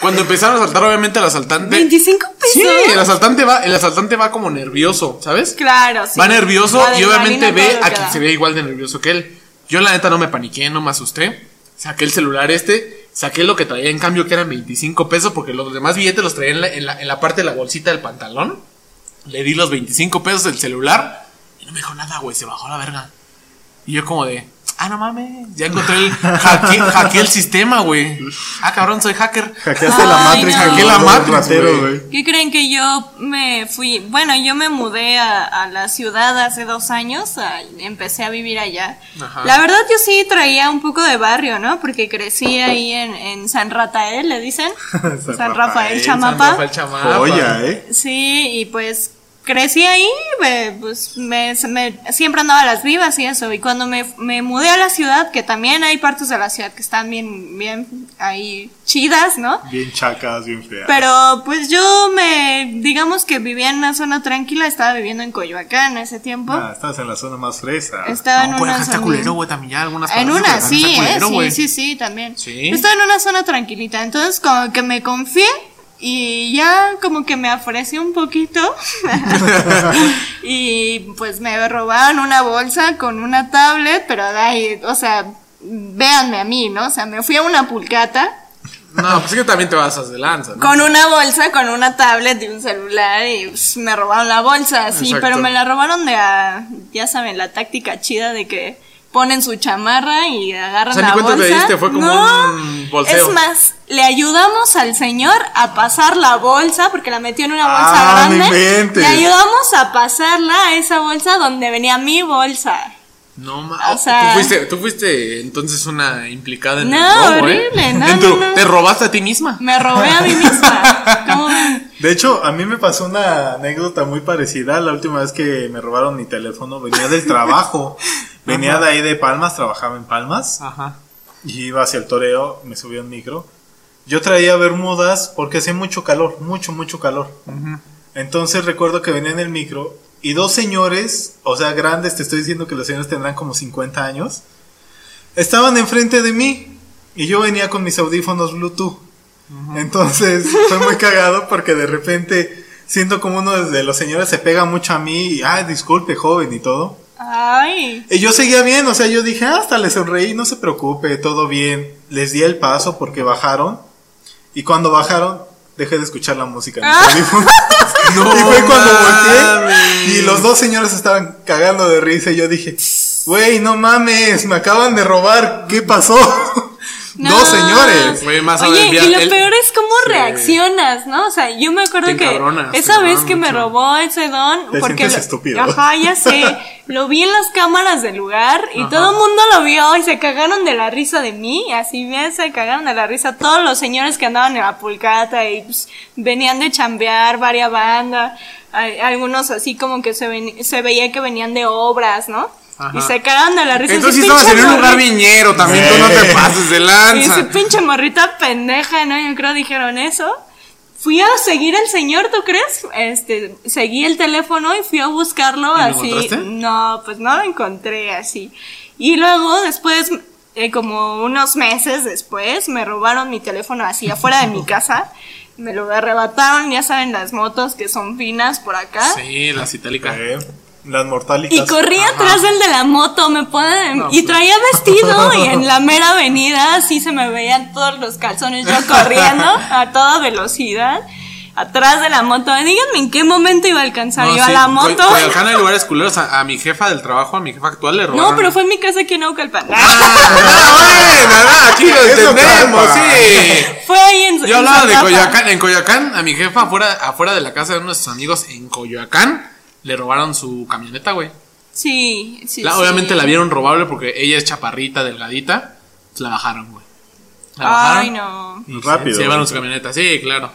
Cuando empezaron a saltar, obviamente, el asaltante. ¿25 pesos? Sí, el asaltante va, el asaltante va como nervioso, ¿sabes? Claro, sí. Va nervioso y obviamente ve a quien se ve igual de nervioso que él. Yo, la neta, no me paniqué, no me asusté. Saqué el celular este Saqué lo que traía en cambio que eran 25 pesos porque los demás billetes los traía en la, en la, parte de la bolsita del pantalón. Le di los 25 pesos del celular y no me dijo nada, güey, se bajó la verga. Y yo como de, Ah, no mames. Ya encontré el. Hackeé, el sistema, güey. Ah, cabrón, soy hacker. Hackeaste la Matrix. Hackeé la Matrix, güey. ¿Qué creen que yo me fui? Bueno, yo me mudé a, la ciudad hace dos años. empecé a vivir allá. La verdad, yo sí traía un poco de barrio, ¿no? Porque crecí ahí en, en San Rafael, le dicen. San, Rafael, Chamapa. San Rafael Chamapa. Oye, ¿eh? Sí, y pues crecí ahí, pues me, siempre andaba a las vivas y eso. Y cuando me, me, mudé a la ciudad, que también hay partes de la ciudad que están bien, bien ahí chidas, ¿no? Bien chacas, bien feas. Pero pues yo me, digamos que vivía en una zona tranquila, estaba viviendo en Coyoacán en ese tiempo. Ah, estabas en la zona más fresa. Estaba en una zona... culero, güey, también ya algunas En una, sí, eh, sí, sí, sí, también. ¿Sí? Estaba en una zona tranquilita, entonces como que me confié y ya como que me ofrecí un poquito. y pues me robaron una bolsa con una tablet, pero ahí, o sea, véanme a mí, ¿no? O sea, me fui a una pulcata. No, pues es que también te vas a de lanza, ¿no? Con una bolsa, con una tablet y un celular y pues, me robaron la bolsa, sí, pero me la robaron de, a, ya saben, la táctica chida de que ponen su chamarra y agarran o sea, la bolsa. Te diste, fue como no, un bolseo. Es más, le ayudamos al señor a pasar la bolsa porque la metió en una bolsa ah, grande. Le ayudamos a pasarla a esa bolsa donde venía mi bolsa. No mames. O sea, ¿Tú, fuiste, tú fuiste entonces una implicada en no, el robo, ¿eh? horrible, no, no, ¿Te robaste a ti misma? Me robé a mí misma. ¿Cómo? De hecho, a mí me pasó una anécdota muy parecida. La última vez que me robaron mi teléfono venía del trabajo. Venía de ahí de Palmas, trabajaba en Palmas. Ajá. Y iba hacia el toreo, me subí en micro. Yo traía bermudas porque hacía mucho calor, mucho, mucho calor. Entonces recuerdo que venía en el micro y dos señores, o sea, grandes, te estoy diciendo que los señores tendrán como 50 años, estaban enfrente de mí y yo venía con mis audífonos Bluetooth. Entonces fue muy cagado porque de repente siento como uno de los señores se pega mucho a mí y, ay, disculpe, joven y todo. Ay. Y yo seguía bien, o sea, yo dije, ah, hasta le sonreí, no se preocupe, todo bien. Les di el paso porque bajaron. Y cuando bajaron, dejé de escuchar la música. Ah. y fue cuando volteé y los dos señores estaban cagando de risa y yo dije, güey, no mames, me acaban de robar, ¿qué pasó? Dos señores. Oye, y lo peor es cómo reaccionas, ¿no? O sea, yo me acuerdo que esa vez que me robó ese don, Te porque estúpido. ajá, ya sé, lo vi en las cámaras del lugar y todo el mundo lo vio y se cagaron de la risa de mí, así bien se cagaron de la risa todos los señores que andaban en la pulcata y pues, venían de chambear varias bandas, algunos así como que se, se veía que venían de obras, ¿no? Y se cagaron de la risa. Entonces sí estabas en un lugar viñero también, tú no te pases de lanza. Y ese pinche morrita pendeja, ¿no? Yo creo dijeron eso. Fui a seguir al señor, ¿tú crees? Este, seguí el teléfono y fui a buscarlo así. no, pues no lo encontré así. Y luego, después, eh, como unos meses después, me robaron mi teléfono así afuera de mi casa. Me lo arrebataron, ya saben, las motos que son finas por acá. Sí, las itálicas. Las mortálicas. Y corría atrás del de la moto, me pueden. y traía vestido y en la mera avenida así se me veían todos los calzones yo corriendo a toda velocidad. Atrás de la moto, díganme en qué momento iba a alcanzar yo a la moto. Coyoacán hay lugares culeros. A, mi jefa del trabajo, a mi jefa actual le robaron. No, pero fue en mi casa aquí en Naucalpan. Ah, aquí lo entendemos, sí. Fue ahí en Yo hablaba de Coyoacán. En Coyoacán, a mi jefa afuera, afuera de la casa de unos amigos en Coyoacán le robaron su camioneta, güey. Sí, sí, Obviamente la vieron robable porque ella es chaparrita, delgadita. Pues la bajaron, güey. La Ay, no. Rápido. Se, llevaron su camioneta, sí, claro.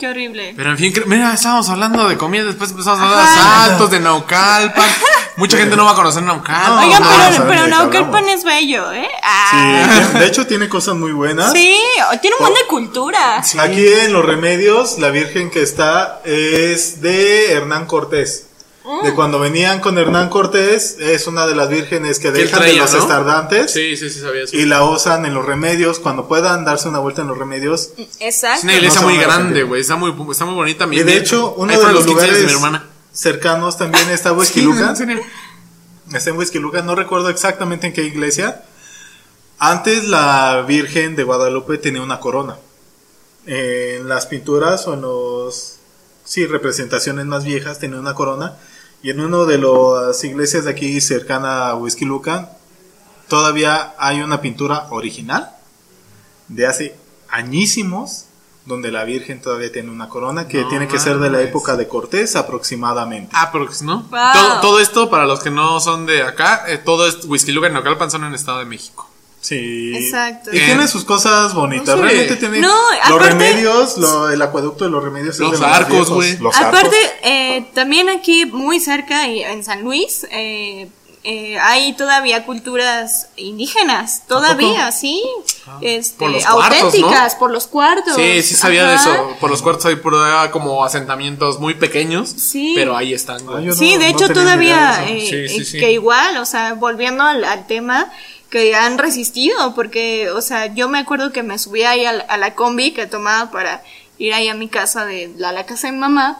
Qué horrible. Pero en fin, mira, estábamos hablando de comida, después empezamos a hablar de asaltos, de Naucalpan. Mucha gente no va a conocer Naucalpan. Oigan, pero, pero Naucalpan es bello, ¿eh? Ah. Sí, de hecho tiene cosas muy buenas. Sí, tiene un montón de cultura. Aquí en Los Remedios, la Virgen que está es de Hernán Cortés. De cuando venían con Hernán Cortés, es una de las vírgenes que dejan de los estardantes. Sí, sí, sí, sabía Y la usan en los remedios, cuando puedan darse una vuelta en los remedios. Exacto. Es una iglesia muy grande, güey, está muy, está muy bonita. Y de hecho, uno de los, lugares cercanos también está Whisky Luca. está en Whisky Luca, no recuerdo exactamente en qué iglesia. Antes la Virgen de Guadalupe tenía una corona. En las pinturas o en los sí, representaciones más viejas tenía una corona y en una de las iglesias de aquí cercana a Whisky Lucan, todavía hay una pintura original de hace añísimos donde la Virgen todavía tiene una corona que tiene que ser de la época de Cortés aproximadamente. Aprox, ¿no? Todo, esto, para los que no son de acá, eh, todo es Whisky Lucan y Nocalpan son en Estado de México. Sí. Exacto. Y tiene sus cosas bonitas. Realmente tiene los remedios, el acueducto de los remedios. Los arcos, güey. Aparte, eh, también aquí muy cerca, en San Luis, eh, eh, hay todavía culturas indígenas, todavía, sí, ah. este, auténticas, por los cuartos. Sí, sí sabía de eso. Por los cuartos hay como asentamientos muy pequeños, sí. pero ahí están. sí, de hecho todavía, que igual, o sea, volviendo al tema, que han resistido, porque, o sea, yo me acuerdo que me subía ahí a la combi que tomaba para ir ahí a mi casa de la, la casa de mamá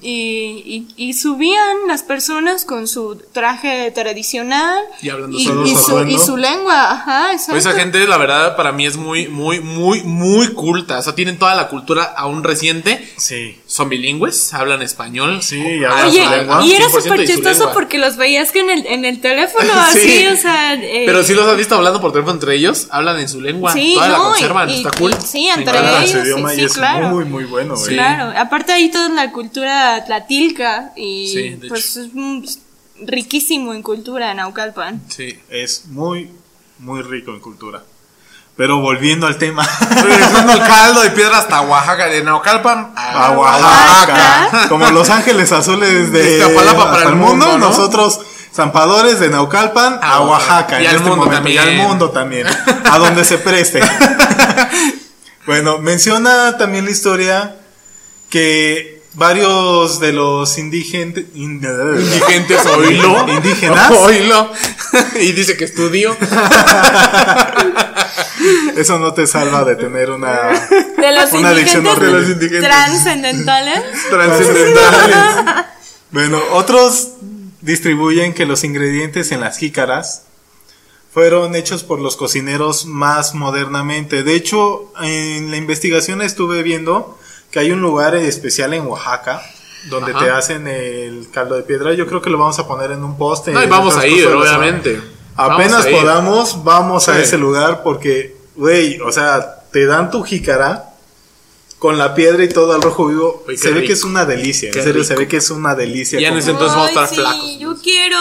y, y, subían las personas con su traje tradicional y hablando y, su, y su lengua, ajá, pues esa gente la verdad para mí es muy muy muy muy culta, o sea, tienen toda la cultura aún reciente. Sí. Son bilingües, hablan español. Sí, hablan su lengua. Y era súper chistoso porque los veías que en el, en el teléfono así, o sea, eh, Pero si los has visto hablando por teléfono entre ellos, hablan en su lengua, sí, toda la conservan, está cool. Sí, entre ellos, sí, claro muy, muy bueno, Claro, aparte hay toda la cultura tlatilca y pues es riquísimo en cultura en Naucalpan. Sí, es muy, muy rico en cultura. Pero volviendo al tema. Regresando el caldo de piedra hasta Oaxaca, de Naucalpan a, Oaxaca. Como Los Ángeles Azules de Iztapalapa para el mundo, nosotros zampadores de Naucalpan a, Oaxaca. Y al este mundo también. Y al mundo también. a donde se preste. Bueno, menciona también la historia que varios de los indigentes indigentes oílo. indígenas oílo. Y dice que estudió. Eso no te salva de tener una de los una adicción de los indigentes. Trascendentales trascendentales bueno otros distribuyen que los ingredientes en las jícaras fueron hechos por los cocineros más modernamente. De hecho, en la investigación estuve viendo que hay un lugar especial en Oaxaca donde te hacen el caldo de piedra. Yo creo que lo vamos a poner en un poste. No, y vamos a ir, obviamente. Apenas podamos, vamos a ese lugar porque Güey, o sea, te dan tu jícara con la piedra y todo al rojo vivo. Uy, se ve que es una delicia. Qué en serio, rico. se ve que es una delicia. Y en ese entonces vamos a estar Ay, sí, flacos. yo quiero.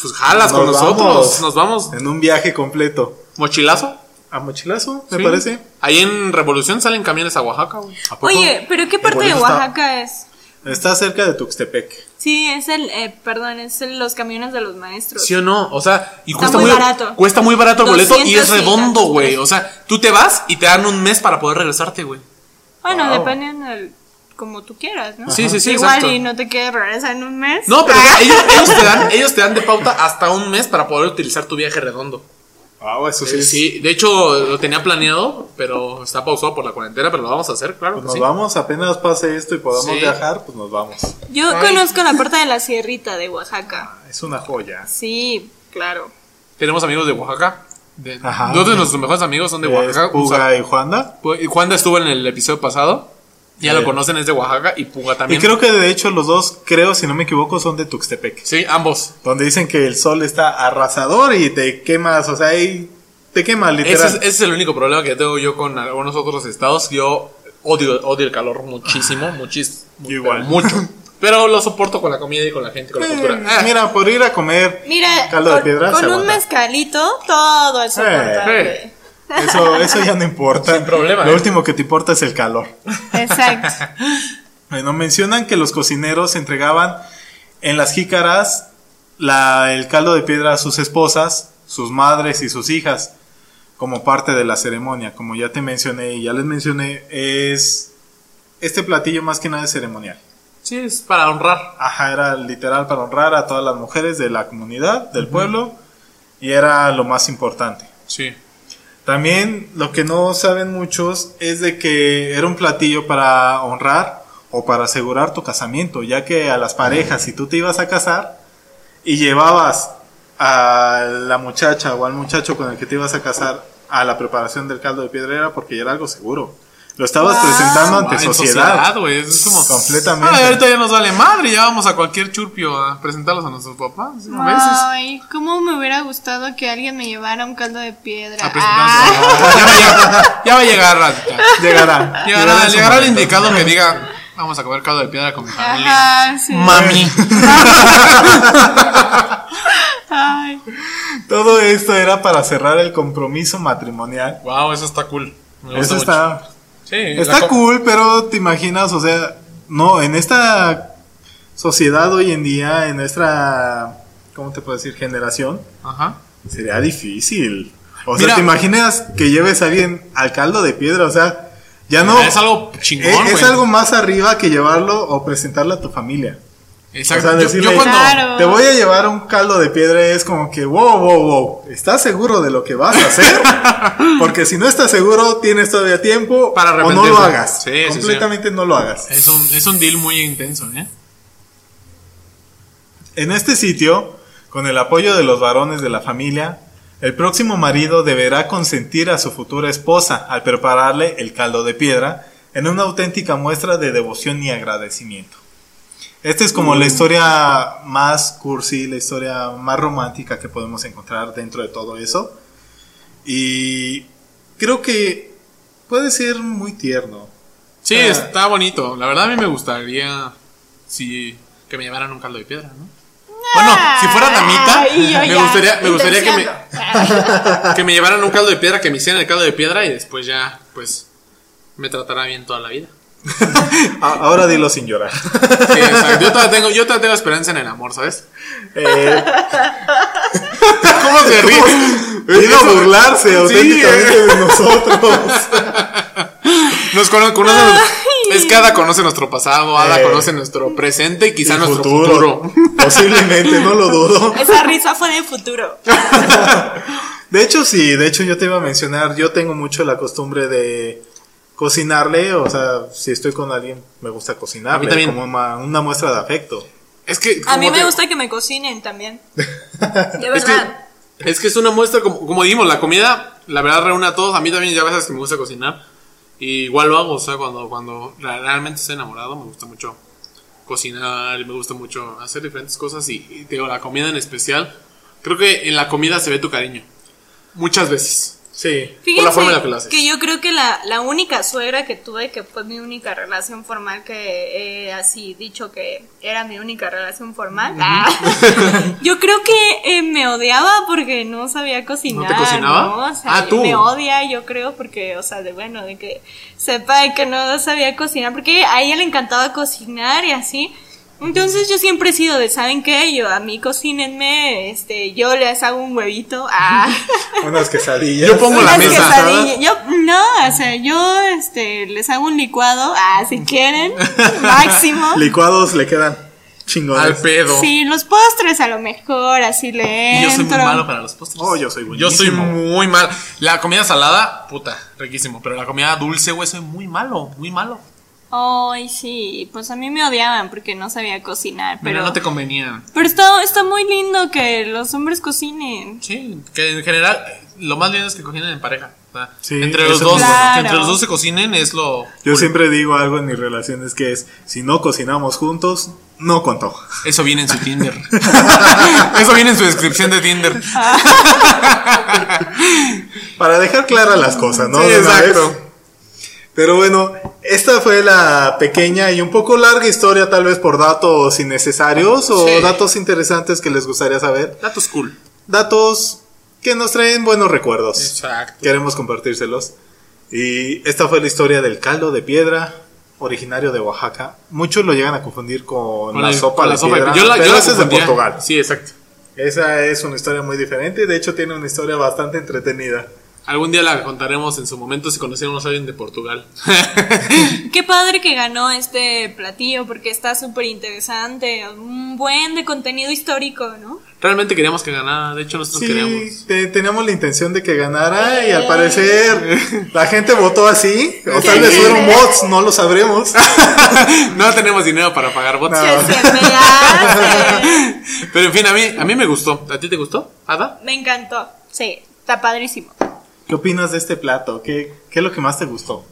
Pues jalas con Nos nosotros. Nos vamos. En un viaje completo. ¿Mochilazo? A mochilazo, me Sí. parece. Ahí en Revolución salen camiones a Oaxaca, güey. ¿A poco? Oye, pero ¿qué parte de está- Oaxaca es? Está cerca de Tuxtepec. Sí, es el, eh, perdón, es el- los camiones de los maestros. ¿Sí o no? O sea, y Está cuesta muy barato. Cuesta muy barato el boleto y 200 es redondo, güey. O sea, tú te vas y te dan un mes para poder regresarte, güey. Bueno, Wow. depende del, como tú quieras, ¿no? Sí, sí, sí, Igual exacto. y no te quieres regresar en un mes. No, pero Ah. ellos, ellos te dan, ellos te dan de pauta hasta un mes para poder utilizar tu viaje redondo. Wow, eso Sí, sí. De hecho, lo tenía planeado, pero está pausado por la cuarentena, pero lo vamos a hacer, claro. Pues que nos sí. vamos, apenas pase esto y podamos Sí. viajar, pues nos vamos. Yo conozco la puerta de la sierrita de Oaxaca. Es una joya. Sí, claro. Tenemos amigos de Oaxaca. De, Ajá. Dos de nuestros mejores amigos son de Es Oaxaca. Puga O sea, y Juanda. y Juanda estuvo en el episodio pasado. Ya Sí. lo conocen, es de Oaxaca. Y Puga Y también. creo que de hecho los dos, creo, si no me equivoco, son de Tuxtepec. Sí, ambos. Donde dicen que el sol está arrasador y te quemas, o sea, ahí te quema Ese literal. es, ese es el único problema que tengo yo con algunos otros estados. Yo odio, odio el calor muchísimo, muchísimo. Igual. Mucho. Pero lo soporto con la comida y con la gente, con la Eh, cultura. Ah, Mira, por ir a comer Mira, caldo de con, piedra con se un mezcalito todo es soportable. eh. Eso, eso ya no importa. Sin problema, Lo ¿eh? último que te importa es el calor. Exacto. Bueno, mencionan que los cocineros entregaban en las jícaras la- el caldo de piedra a sus esposas, sus madres y sus hijas, como parte de la ceremonia. Como ya te mencioné y ya les mencioné, es este platillo más que nada es ceremonial. Sí, es para honrar. Ajá, era literal para honrar a todas las mujeres de la comunidad, del pueblo, y era lo más importante. Sí. También lo que no saben muchos es de que era un platillo para honrar o para asegurar tu casamiento, ya que a las parejas, si tú te ibas a casar y llevabas a la muchacha o al muchacho con el que te ibas a casar a la preparación del caldo de piedra era porque ya era algo seguro. Lo estabas Wow. presentando ante Ah, en sociedad. güey. Es como. Completamente. Ay, ahorita ya nos vale madre. Ya vamos a cualquier churpio a presentarlos a nuestros papás. A veces. Ay, cómo me hubiera gustado que alguien me llevara un caldo de piedra. A. Ah, Ya, va a llegar, ya va a llegar, ratita. Llegará. Llegará, su llegará el indicado que diga. Vamos a comer caldo de piedra con mi familia. Ajá, sí. Mami. Ay, Todo esto era para cerrar el compromiso matrimonial. Wow, eso está cool. Me gusta Eso mucho. está, Sí, Está cool, pero te imaginas, o sea, no, en esta sociedad hoy en día, en nuestra, ¿cómo te puedo decir? Generación, Ajá. sería difícil. O sea, te imaginas que lleves a alguien al caldo de piedra, o sea, ya no... Es algo chingón, es, algo más arriba que llevarlo o presentarlo a tu familia. Exacto. O sea, Yo- decirle, yo, cuando. Claro. Te voy a llevar un caldo de piedra es como que, wow, wow, wow, ¿estás seguro de lo que vas a hacer? Porque si no estás seguro, tienes todavía tiempo Para o no lo hagas. Sí, sí, sí. Completamente no lo hagas. Es un, es un deal muy intenso, ¿eh? En este sitio, con el apoyo de los varones de la familia, el próximo marido deberá consentir a su futura esposa al prepararle el caldo de piedra en una auténtica muestra de devoción y agradecimiento. Esta es como la historia más cursi, la historia más romántica que podemos encontrar dentro de todo eso. Y creo que puede ser muy tierno. Sí, Ah. está bonito. La verdad a mí me gustaría si que me llevaran un caldo de piedra, ¿no? Bueno, si fuera damita, me gustaría, me gustaría que me, que me llevaran un caldo de piedra, que me hicieran el caldo de piedra y después ya, pues, me tratará bien toda la vida. A- Ahora dilo sin llorar. Sí, exacto. Yo todavía tengo, yo todavía tengo esperanza en el amor, ¿sabes? Eh, ¿Cómo se ríe? Vino a burlarse Sí, auténticamente eh. de nosotros. Nos cono- conoce, es que Ada conoce nuestro pasado, Ada Eh. conoce nuestro presente y quizá El nuestro futuro. Posiblemente, no lo dudo. Esa risa fue de futuro. De hecho, sí, de hecho yo te iba a mencionar, yo tengo mucho la costumbre de cocinarle, o sea, si estoy con alguien, me gusta A mí cocinarle también. como una, una muestra de afecto. Es que A mí me te- gusta que me cocinen también. De Es que, verdad. es que es una muestra, como, como dijimos, la comida, la verdad, reúne a todos. A mí también ya veces que me gusta cocinar. Y igual lo hago, o sea, cuando, cuando re- realmente estoy enamorado, me gusta mucho cocinar, me gusta mucho hacer diferentes cosas. Y, y te digo, la comida en especial, creo que en la comida se ve tu cariño. Muchas veces. Sí, Fíjense por la forma en la que lo haces. que yo creo que la, la única suegra que tuve, que fue mi única relación formal, que he así dicho que era mi única relación formal, ah, yo creo que eh, me odiaba porque no sabía cocinar. ¿No te cocinaba? ¿no? O sea, Ah, tú. Me odia, yo creo, porque, o sea, de bueno, de que sepa que no sabía cocinar, porque a ella le encantaba cocinar y así. Entonces yo siempre he sido de, ¿saben qué? Yo, a mí cocínenme, este, yo les hago un huevito. Ah. Unas quesadillas. Yo pongo la Unas mesa. quesadillas. Yo, no, o sea, yo este, les hago un licuado, ah, si quieren, máximo. Licuados le quedan chingones. Al pedo. Sí, los postres a lo mejor, así le Y yo soy muy malo para los postres. Oh, yo soy Yo buenísimo. soy muy mal. La comida salada, puta, riquísimo. Pero la comida dulce, güey, soy muy malo, muy malo. Ay, sí, pues a mí me odiaban porque no sabía cocinar, Pero pero... no te convenía. Pero está, está muy lindo que los hombres cocinen. Sí, que en general lo más lindo es que cocinen en pareja. Sí, entre los dos, que entre los dos se cocinen es lo. Yo cool. siempre digo algo en mis relaciones que es, si no cocinamos juntos, no contó. Eso viene en su Tinder. Eso viene en su descripción de Tinder. Para dejar claras las cosas, ¿no? Sí, exacto. vez. Pero bueno, esta fue la pequeña y un poco larga historia, tal vez por datos innecesarios o Sí. datos interesantes que les gustaría saber. Datos cool. Datos que nos traen buenos recuerdos. Exacto. Queremos compartírselos. Y esta fue la historia del caldo de piedra, originario de Oaxaca. Muchos lo llegan a confundir con, Con la el- sopa con de la sopa piedra. Yo la, pero yo la esa es de. Portugal. Sí, exacto. Esa es una historia muy diferente. De hecho, tiene una historia bastante entretenida. Algún día la contaremos en su momento si conociéramos a alguien de Portugal. Qué padre que ganó este platillo porque está súper interesante, un buen de contenido histórico, ¿no? Realmente queríamos que ganara. De hecho, nosotros Sí, queríamos. te- teníamos la intención de que ganara y al parecer la gente votó así. O tal vez fueron bots, no lo sabremos. no tenemos dinero para pagar bots. No. Pero en fin, a mí, a mí me gustó. ¿A ti te gustó, Ada? Me encantó, sí, está padrísimo. ¿Qué opinas de este plato? ¿Qué, qué es lo que más te gustó?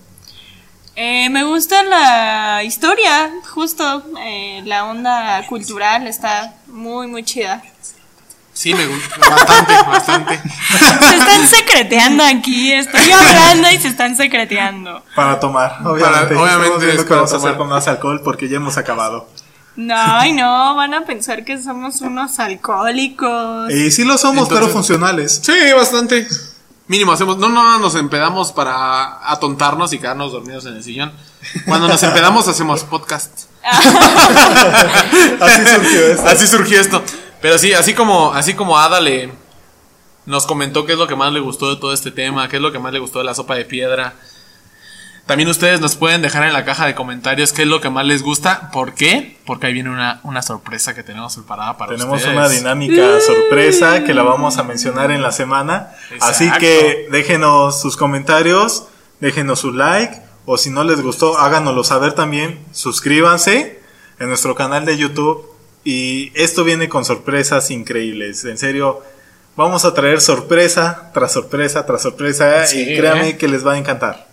Eh, me gusta la historia, justo, eh, la onda cultural está muy, muy chida. Sí, me gustó. Bastante, bastante. Se están secreteando aquí, estoy hablando y se están secreteando. Para tomar, obviamente. Para- obviamente es que para vamos a hacer tomar. con más alcohol porque ya hemos acabado. No, ay, no, van a pensar que somos unos alcohólicos. Y sí lo somos, pero funcionales. Sí, bastante. Mínimo hacemos. No, no, nos empedamos para atontarnos y quedarnos dormidos en el sillón. Cuando nos empedamos hacemos podcast. Así surgió esto. Así surgió esto. Pero sí, así como, así como Ada le nos comentó qué es lo que más le gustó de todo este tema, qué es lo que más le gustó de la sopa de piedra. También ustedes nos pueden dejar en la caja de comentarios qué es lo que más les gusta. ¿Por qué? Porque ahí viene una, una sorpresa que tenemos preparada para Tenemos ustedes. una dinámica sorpresa que la vamos a mencionar en la semana. Así que déjenos sus comentarios, déjenos su like o si no les gustó, háganoslo saber también. Suscríbanse en nuestro canal de YouTube y esto viene con sorpresas increíbles. En serio, vamos a traer sorpresa tras sorpresa tras sorpresa Sí, y créanme ¿eh? que les va a encantar.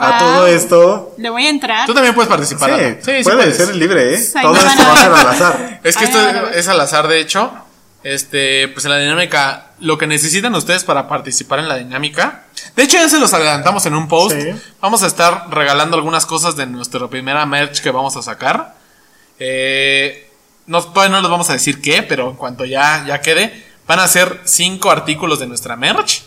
A todo esto, Le voy a entrar. Tú también puedes participar. sí, sí, sí puede puedes. ser libre, ¿eh? Ahí Todo esto va a ser al azar. Es que Ay, esto es al azar, de hecho. Este, pues en la dinámica, lo que necesitan ustedes para participar en la dinámica. De hecho, ya se los adelantamos en un post. Sí. Vamos a estar regalando algunas cosas de nuestra primera merch que vamos a sacar. Eh, no, todavía no les vamos a decir qué, pero en cuanto ya, ya quede, van a ser cinco artículos de nuestra merch.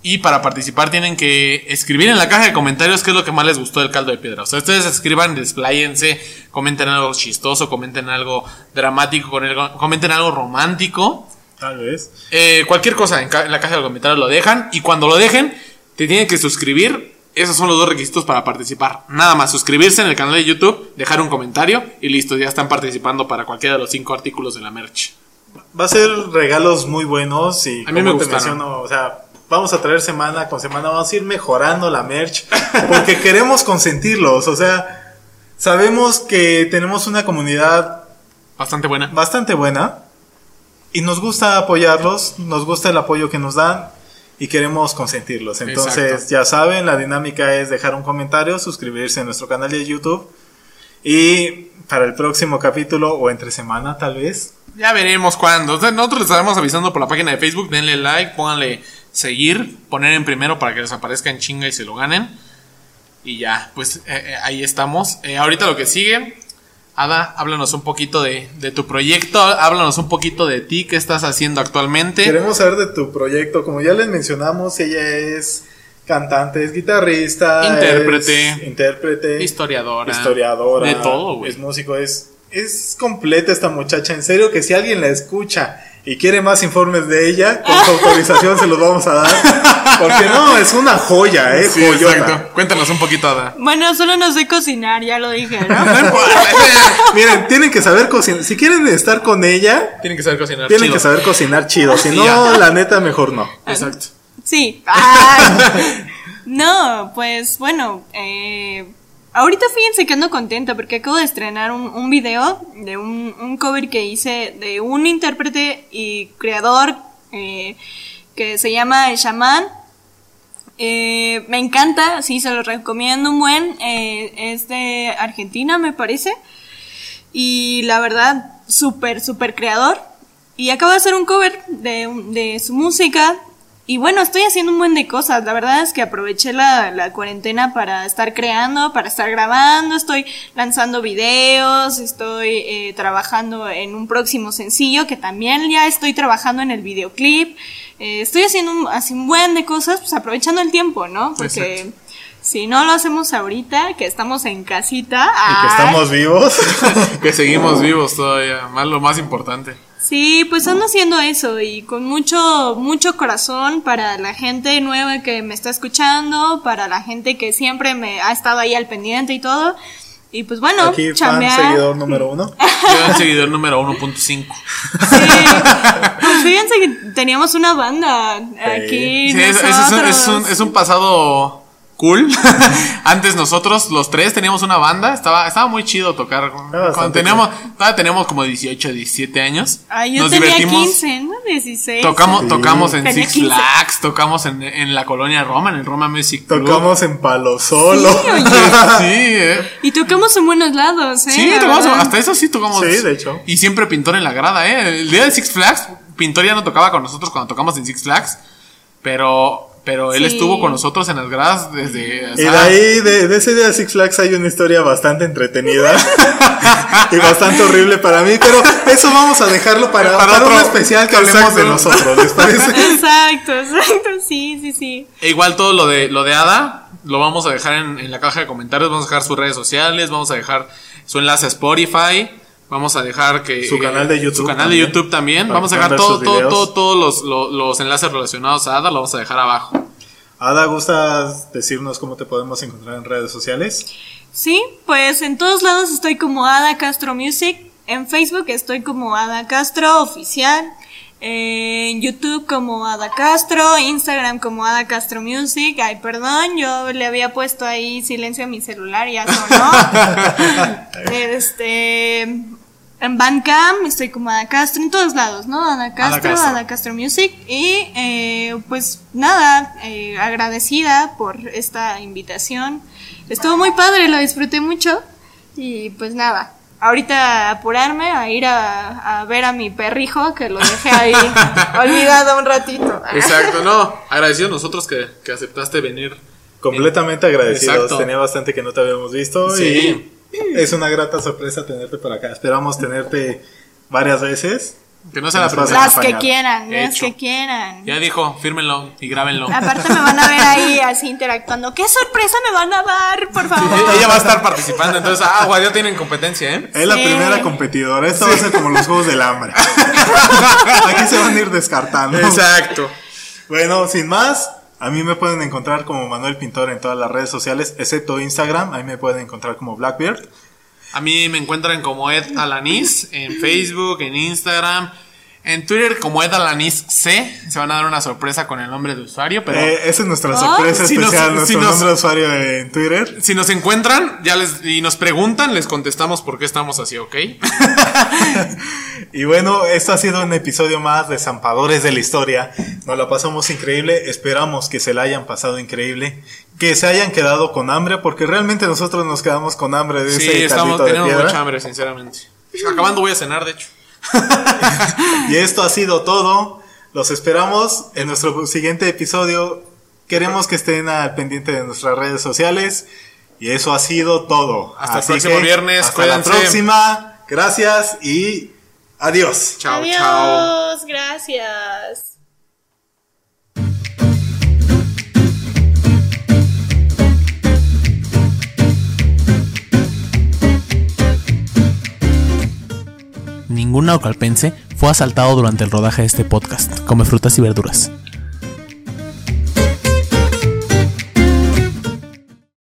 Y para participar tienen que escribir en la caja de comentarios qué es lo que más les gustó del caldo de piedra. O sea, ustedes escriban, despláyense, comenten algo chistoso, comenten algo dramático, comenten algo romántico. Tal vez. Eh, cualquier cosa en, la caja de comentarios lo dejan. Y cuando lo dejen, te tienen que suscribir. Esos son los dos requisitos para participar. Nada más, suscribirse en el canal de YouTube, dejar un comentario y listo, ya están participando para cualquiera de los cinco artículos de la merch. Va a ser regalos muy buenos y A mí me gustaron. o sea, vamos a traer semana con semana, vamos a ir mejorando la merch porque queremos consentirlos, o sea, sabemos que tenemos una comunidad Bastante buena. bastante buena y nos gusta apoyarlos, nos gusta el apoyo que nos dan y queremos consentirlos. Entonces, Exacto. ya saben, la dinámica es dejar un comentario, suscribirse a nuestro canal de YouTube y para el próximo capítulo o entre semana tal vez Ya veremos cuándo. nosotros les estaremos avisando por la página de Facebook. Denle like, pónganle seguir, poner en primero para que les aparezca en chinga y se lo ganen. Y ya, pues eh, eh, ahí estamos. Eh, ahorita lo que sigue, Ada, háblanos un poquito de, de, tu proyecto, háblanos un poquito de ti, qué estás haciendo actualmente. Queremos saber de tu proyecto, como ya les mencionamos, ella es cantante, es guitarrista, intérprete, intérprete, historiadora, historiadora, de todo, Es músico, es es completa esta muchacha, en serio que si alguien la escucha y quiere más informes de ella, con su autorización se los vamos a dar. Porque no, es una joya, ¿eh? Sí, exacto. Cuéntanos un poquito, Ada. Bueno, solo no sé cocinar, ya lo dije, ¿no? Miren, tienen que saber cocinar. Si quieren estar con ella, tienen que saber cocinar Tienen que saber cocinar chido. Si no, la neta, mejor no. Exacto. Sí. no, pues bueno, eh Ahorita fíjense que ando contenta porque acabo de estrenar un, un video de un, un, cover que hice de un intérprete y creador eh, que se llama Shaman. Eh, me encanta, sí, se lo recomiendo un buen. Eh, es de Argentina, me parece. Y la verdad, súper, súper creador. Y acabo de hacer un cover de, de su música y bueno, estoy haciendo un buen de cosas. La verdad es que aproveché la, la, cuarentena para estar creando, para estar grabando, estoy lanzando videos, estoy eh, trabajando en un próximo sencillo que también ya estoy trabajando en el videoclip. Eh, estoy haciendo un, así un buen de cosas, pues aprovechando el tiempo, ¿no? Porque... Si no lo hacemos ahorita, que estamos en casita. Y que estamos vivos. que seguimos vivos todavía, más lo más importante. Sí, pues ando haciendo eso y con mucho, mucho corazón para la gente nueva que me está escuchando, para la gente que siempre me ha estado ahí al pendiente y todo. Y pues bueno, Aquí, fan seguidor número uno. Yo seguidor número 1.5. Sí, pues fíjense que teníamos una banda aquí. Sí, es, es, un, es un pasado cool. Antes nosotros, los tres, teníamos una banda. Estaba, estaba muy chido tocar. Cuando teníamos, todavía teníamos como 18, 17 años. Ay, yo tenía 15, ¿no? 16. Tocamos, tocamos en Six Flags, tocamos en, en, la colonia Roma, en el Roma Music Club. Tocamos en Palo Solo. Sí, oye. sí, eh. Y tocamos en buenos lados, ¿eh? Sí, tocamos, hasta eso sí tocamos. Sí, de hecho. Y siempre Pintor en la grada, ¿eh? El día de Six Flags, Pintor ya no tocaba con nosotros cuando tocamos en Six Flags. Pero pero él estuvo con nosotros en las gradas desde... y de ahí, de, ese día de Six Flags hay una historia bastante entretenida y bastante horrible para mí, pero eso vamos a dejarlo para, para, otro especial que hablemos de nosotros, ¿les parece? Exacto, exacto, sí, sí, sí. E igual todo lo de, lo de Ada, lo vamos a dejar en, en la caja de comentarios, vamos a dejar sus redes sociales, vamos a dejar su enlace a Spotify. Vamos a dejar que su canal de YouTube, su canal de YouTube también. Vamos a dejar todo, todo, todo, todos los, los, enlaces relacionados a Ada, lo vamos a dejar abajo. Ada, ¿gustas decirnos cómo te podemos encontrar en redes sociales? Sí, pues en todos lados estoy como Ada Castro Music. En Facebook estoy como Ada Castro Oficial. En YouTube como Ada Castro, Instagram como Ada Castro Music. Ay, perdón, yo le había puesto ahí silencio a mi celular y ya sonó. este, en Bandcamp estoy como Ada Castro, en todos lados, ¿no? Ada Castro, Ada Castro, Music. Y eh, pues nada, eh, agradecida por esta invitación. Estuvo muy padre, lo disfruté mucho. Y pues nada, ahorita apurarme a ir a, ver a mi perrijo que lo dejé ahí olvidado un ratito. Exacto, no, agradecidos nosotros que, que aceptaste venir. Completamente agradecidos, tenía bastante que no te habíamos visto. Sí. Es una grata sorpresa tenerte por acá. Esperamos tenerte varias veces. Que no sea la primera. Las que quieran, las que quieran. Ya dijo, fírmenlo y grábenlo. Aparte me van a ver ahí así interactuando. ¿Qué sorpresa me van a dar, por favor? ella va a estar participando, entonces, ah, ya tienen competencia, ¿eh? Es la primera competidora. Esto va a ser como los Juegos del Hambre. Aquí se van a ir descartando. Exacto. Bueno, sin más, a mí me pueden encontrar como Manuel Pintor en todas las redes sociales, excepto Instagram. Ahí me pueden encontrar como Blackbeard. A mí me encuentran como Ed Alanis en Facebook, en Instagram. En Twitter como Ed Alanis C, se van a dar una sorpresa con el nombre de usuario, pero... Eh, esa es nuestra sorpresa especial, nuestro nombre de usuario en Twitter. Si nos encuentran ya les, y nos preguntan, les contestamos por qué estamos así, ¿ok? y bueno, esto ha sido un episodio más de Zampadores de la Historia. Nos la pasamos increíble, esperamos que se la hayan pasado increíble, que se hayan quedado con hambre, porque realmente nosotros nos quedamos con hambre de sí, ese estamos, tenemos mucha hambre, sinceramente. Acabando voy a cenar, de hecho. y esto ha sido todo. Los esperamos en nuestro siguiente episodio. Queremos que estén al pendiente de nuestras redes sociales. Y eso ha sido todo. Hasta el próximo viernes. Hasta la próxima. Gracias y adiós. Chao, chao. Gracias. Ningún naucalpense fue asaltado durante el rodaje de este podcast. Come frutas y verduras.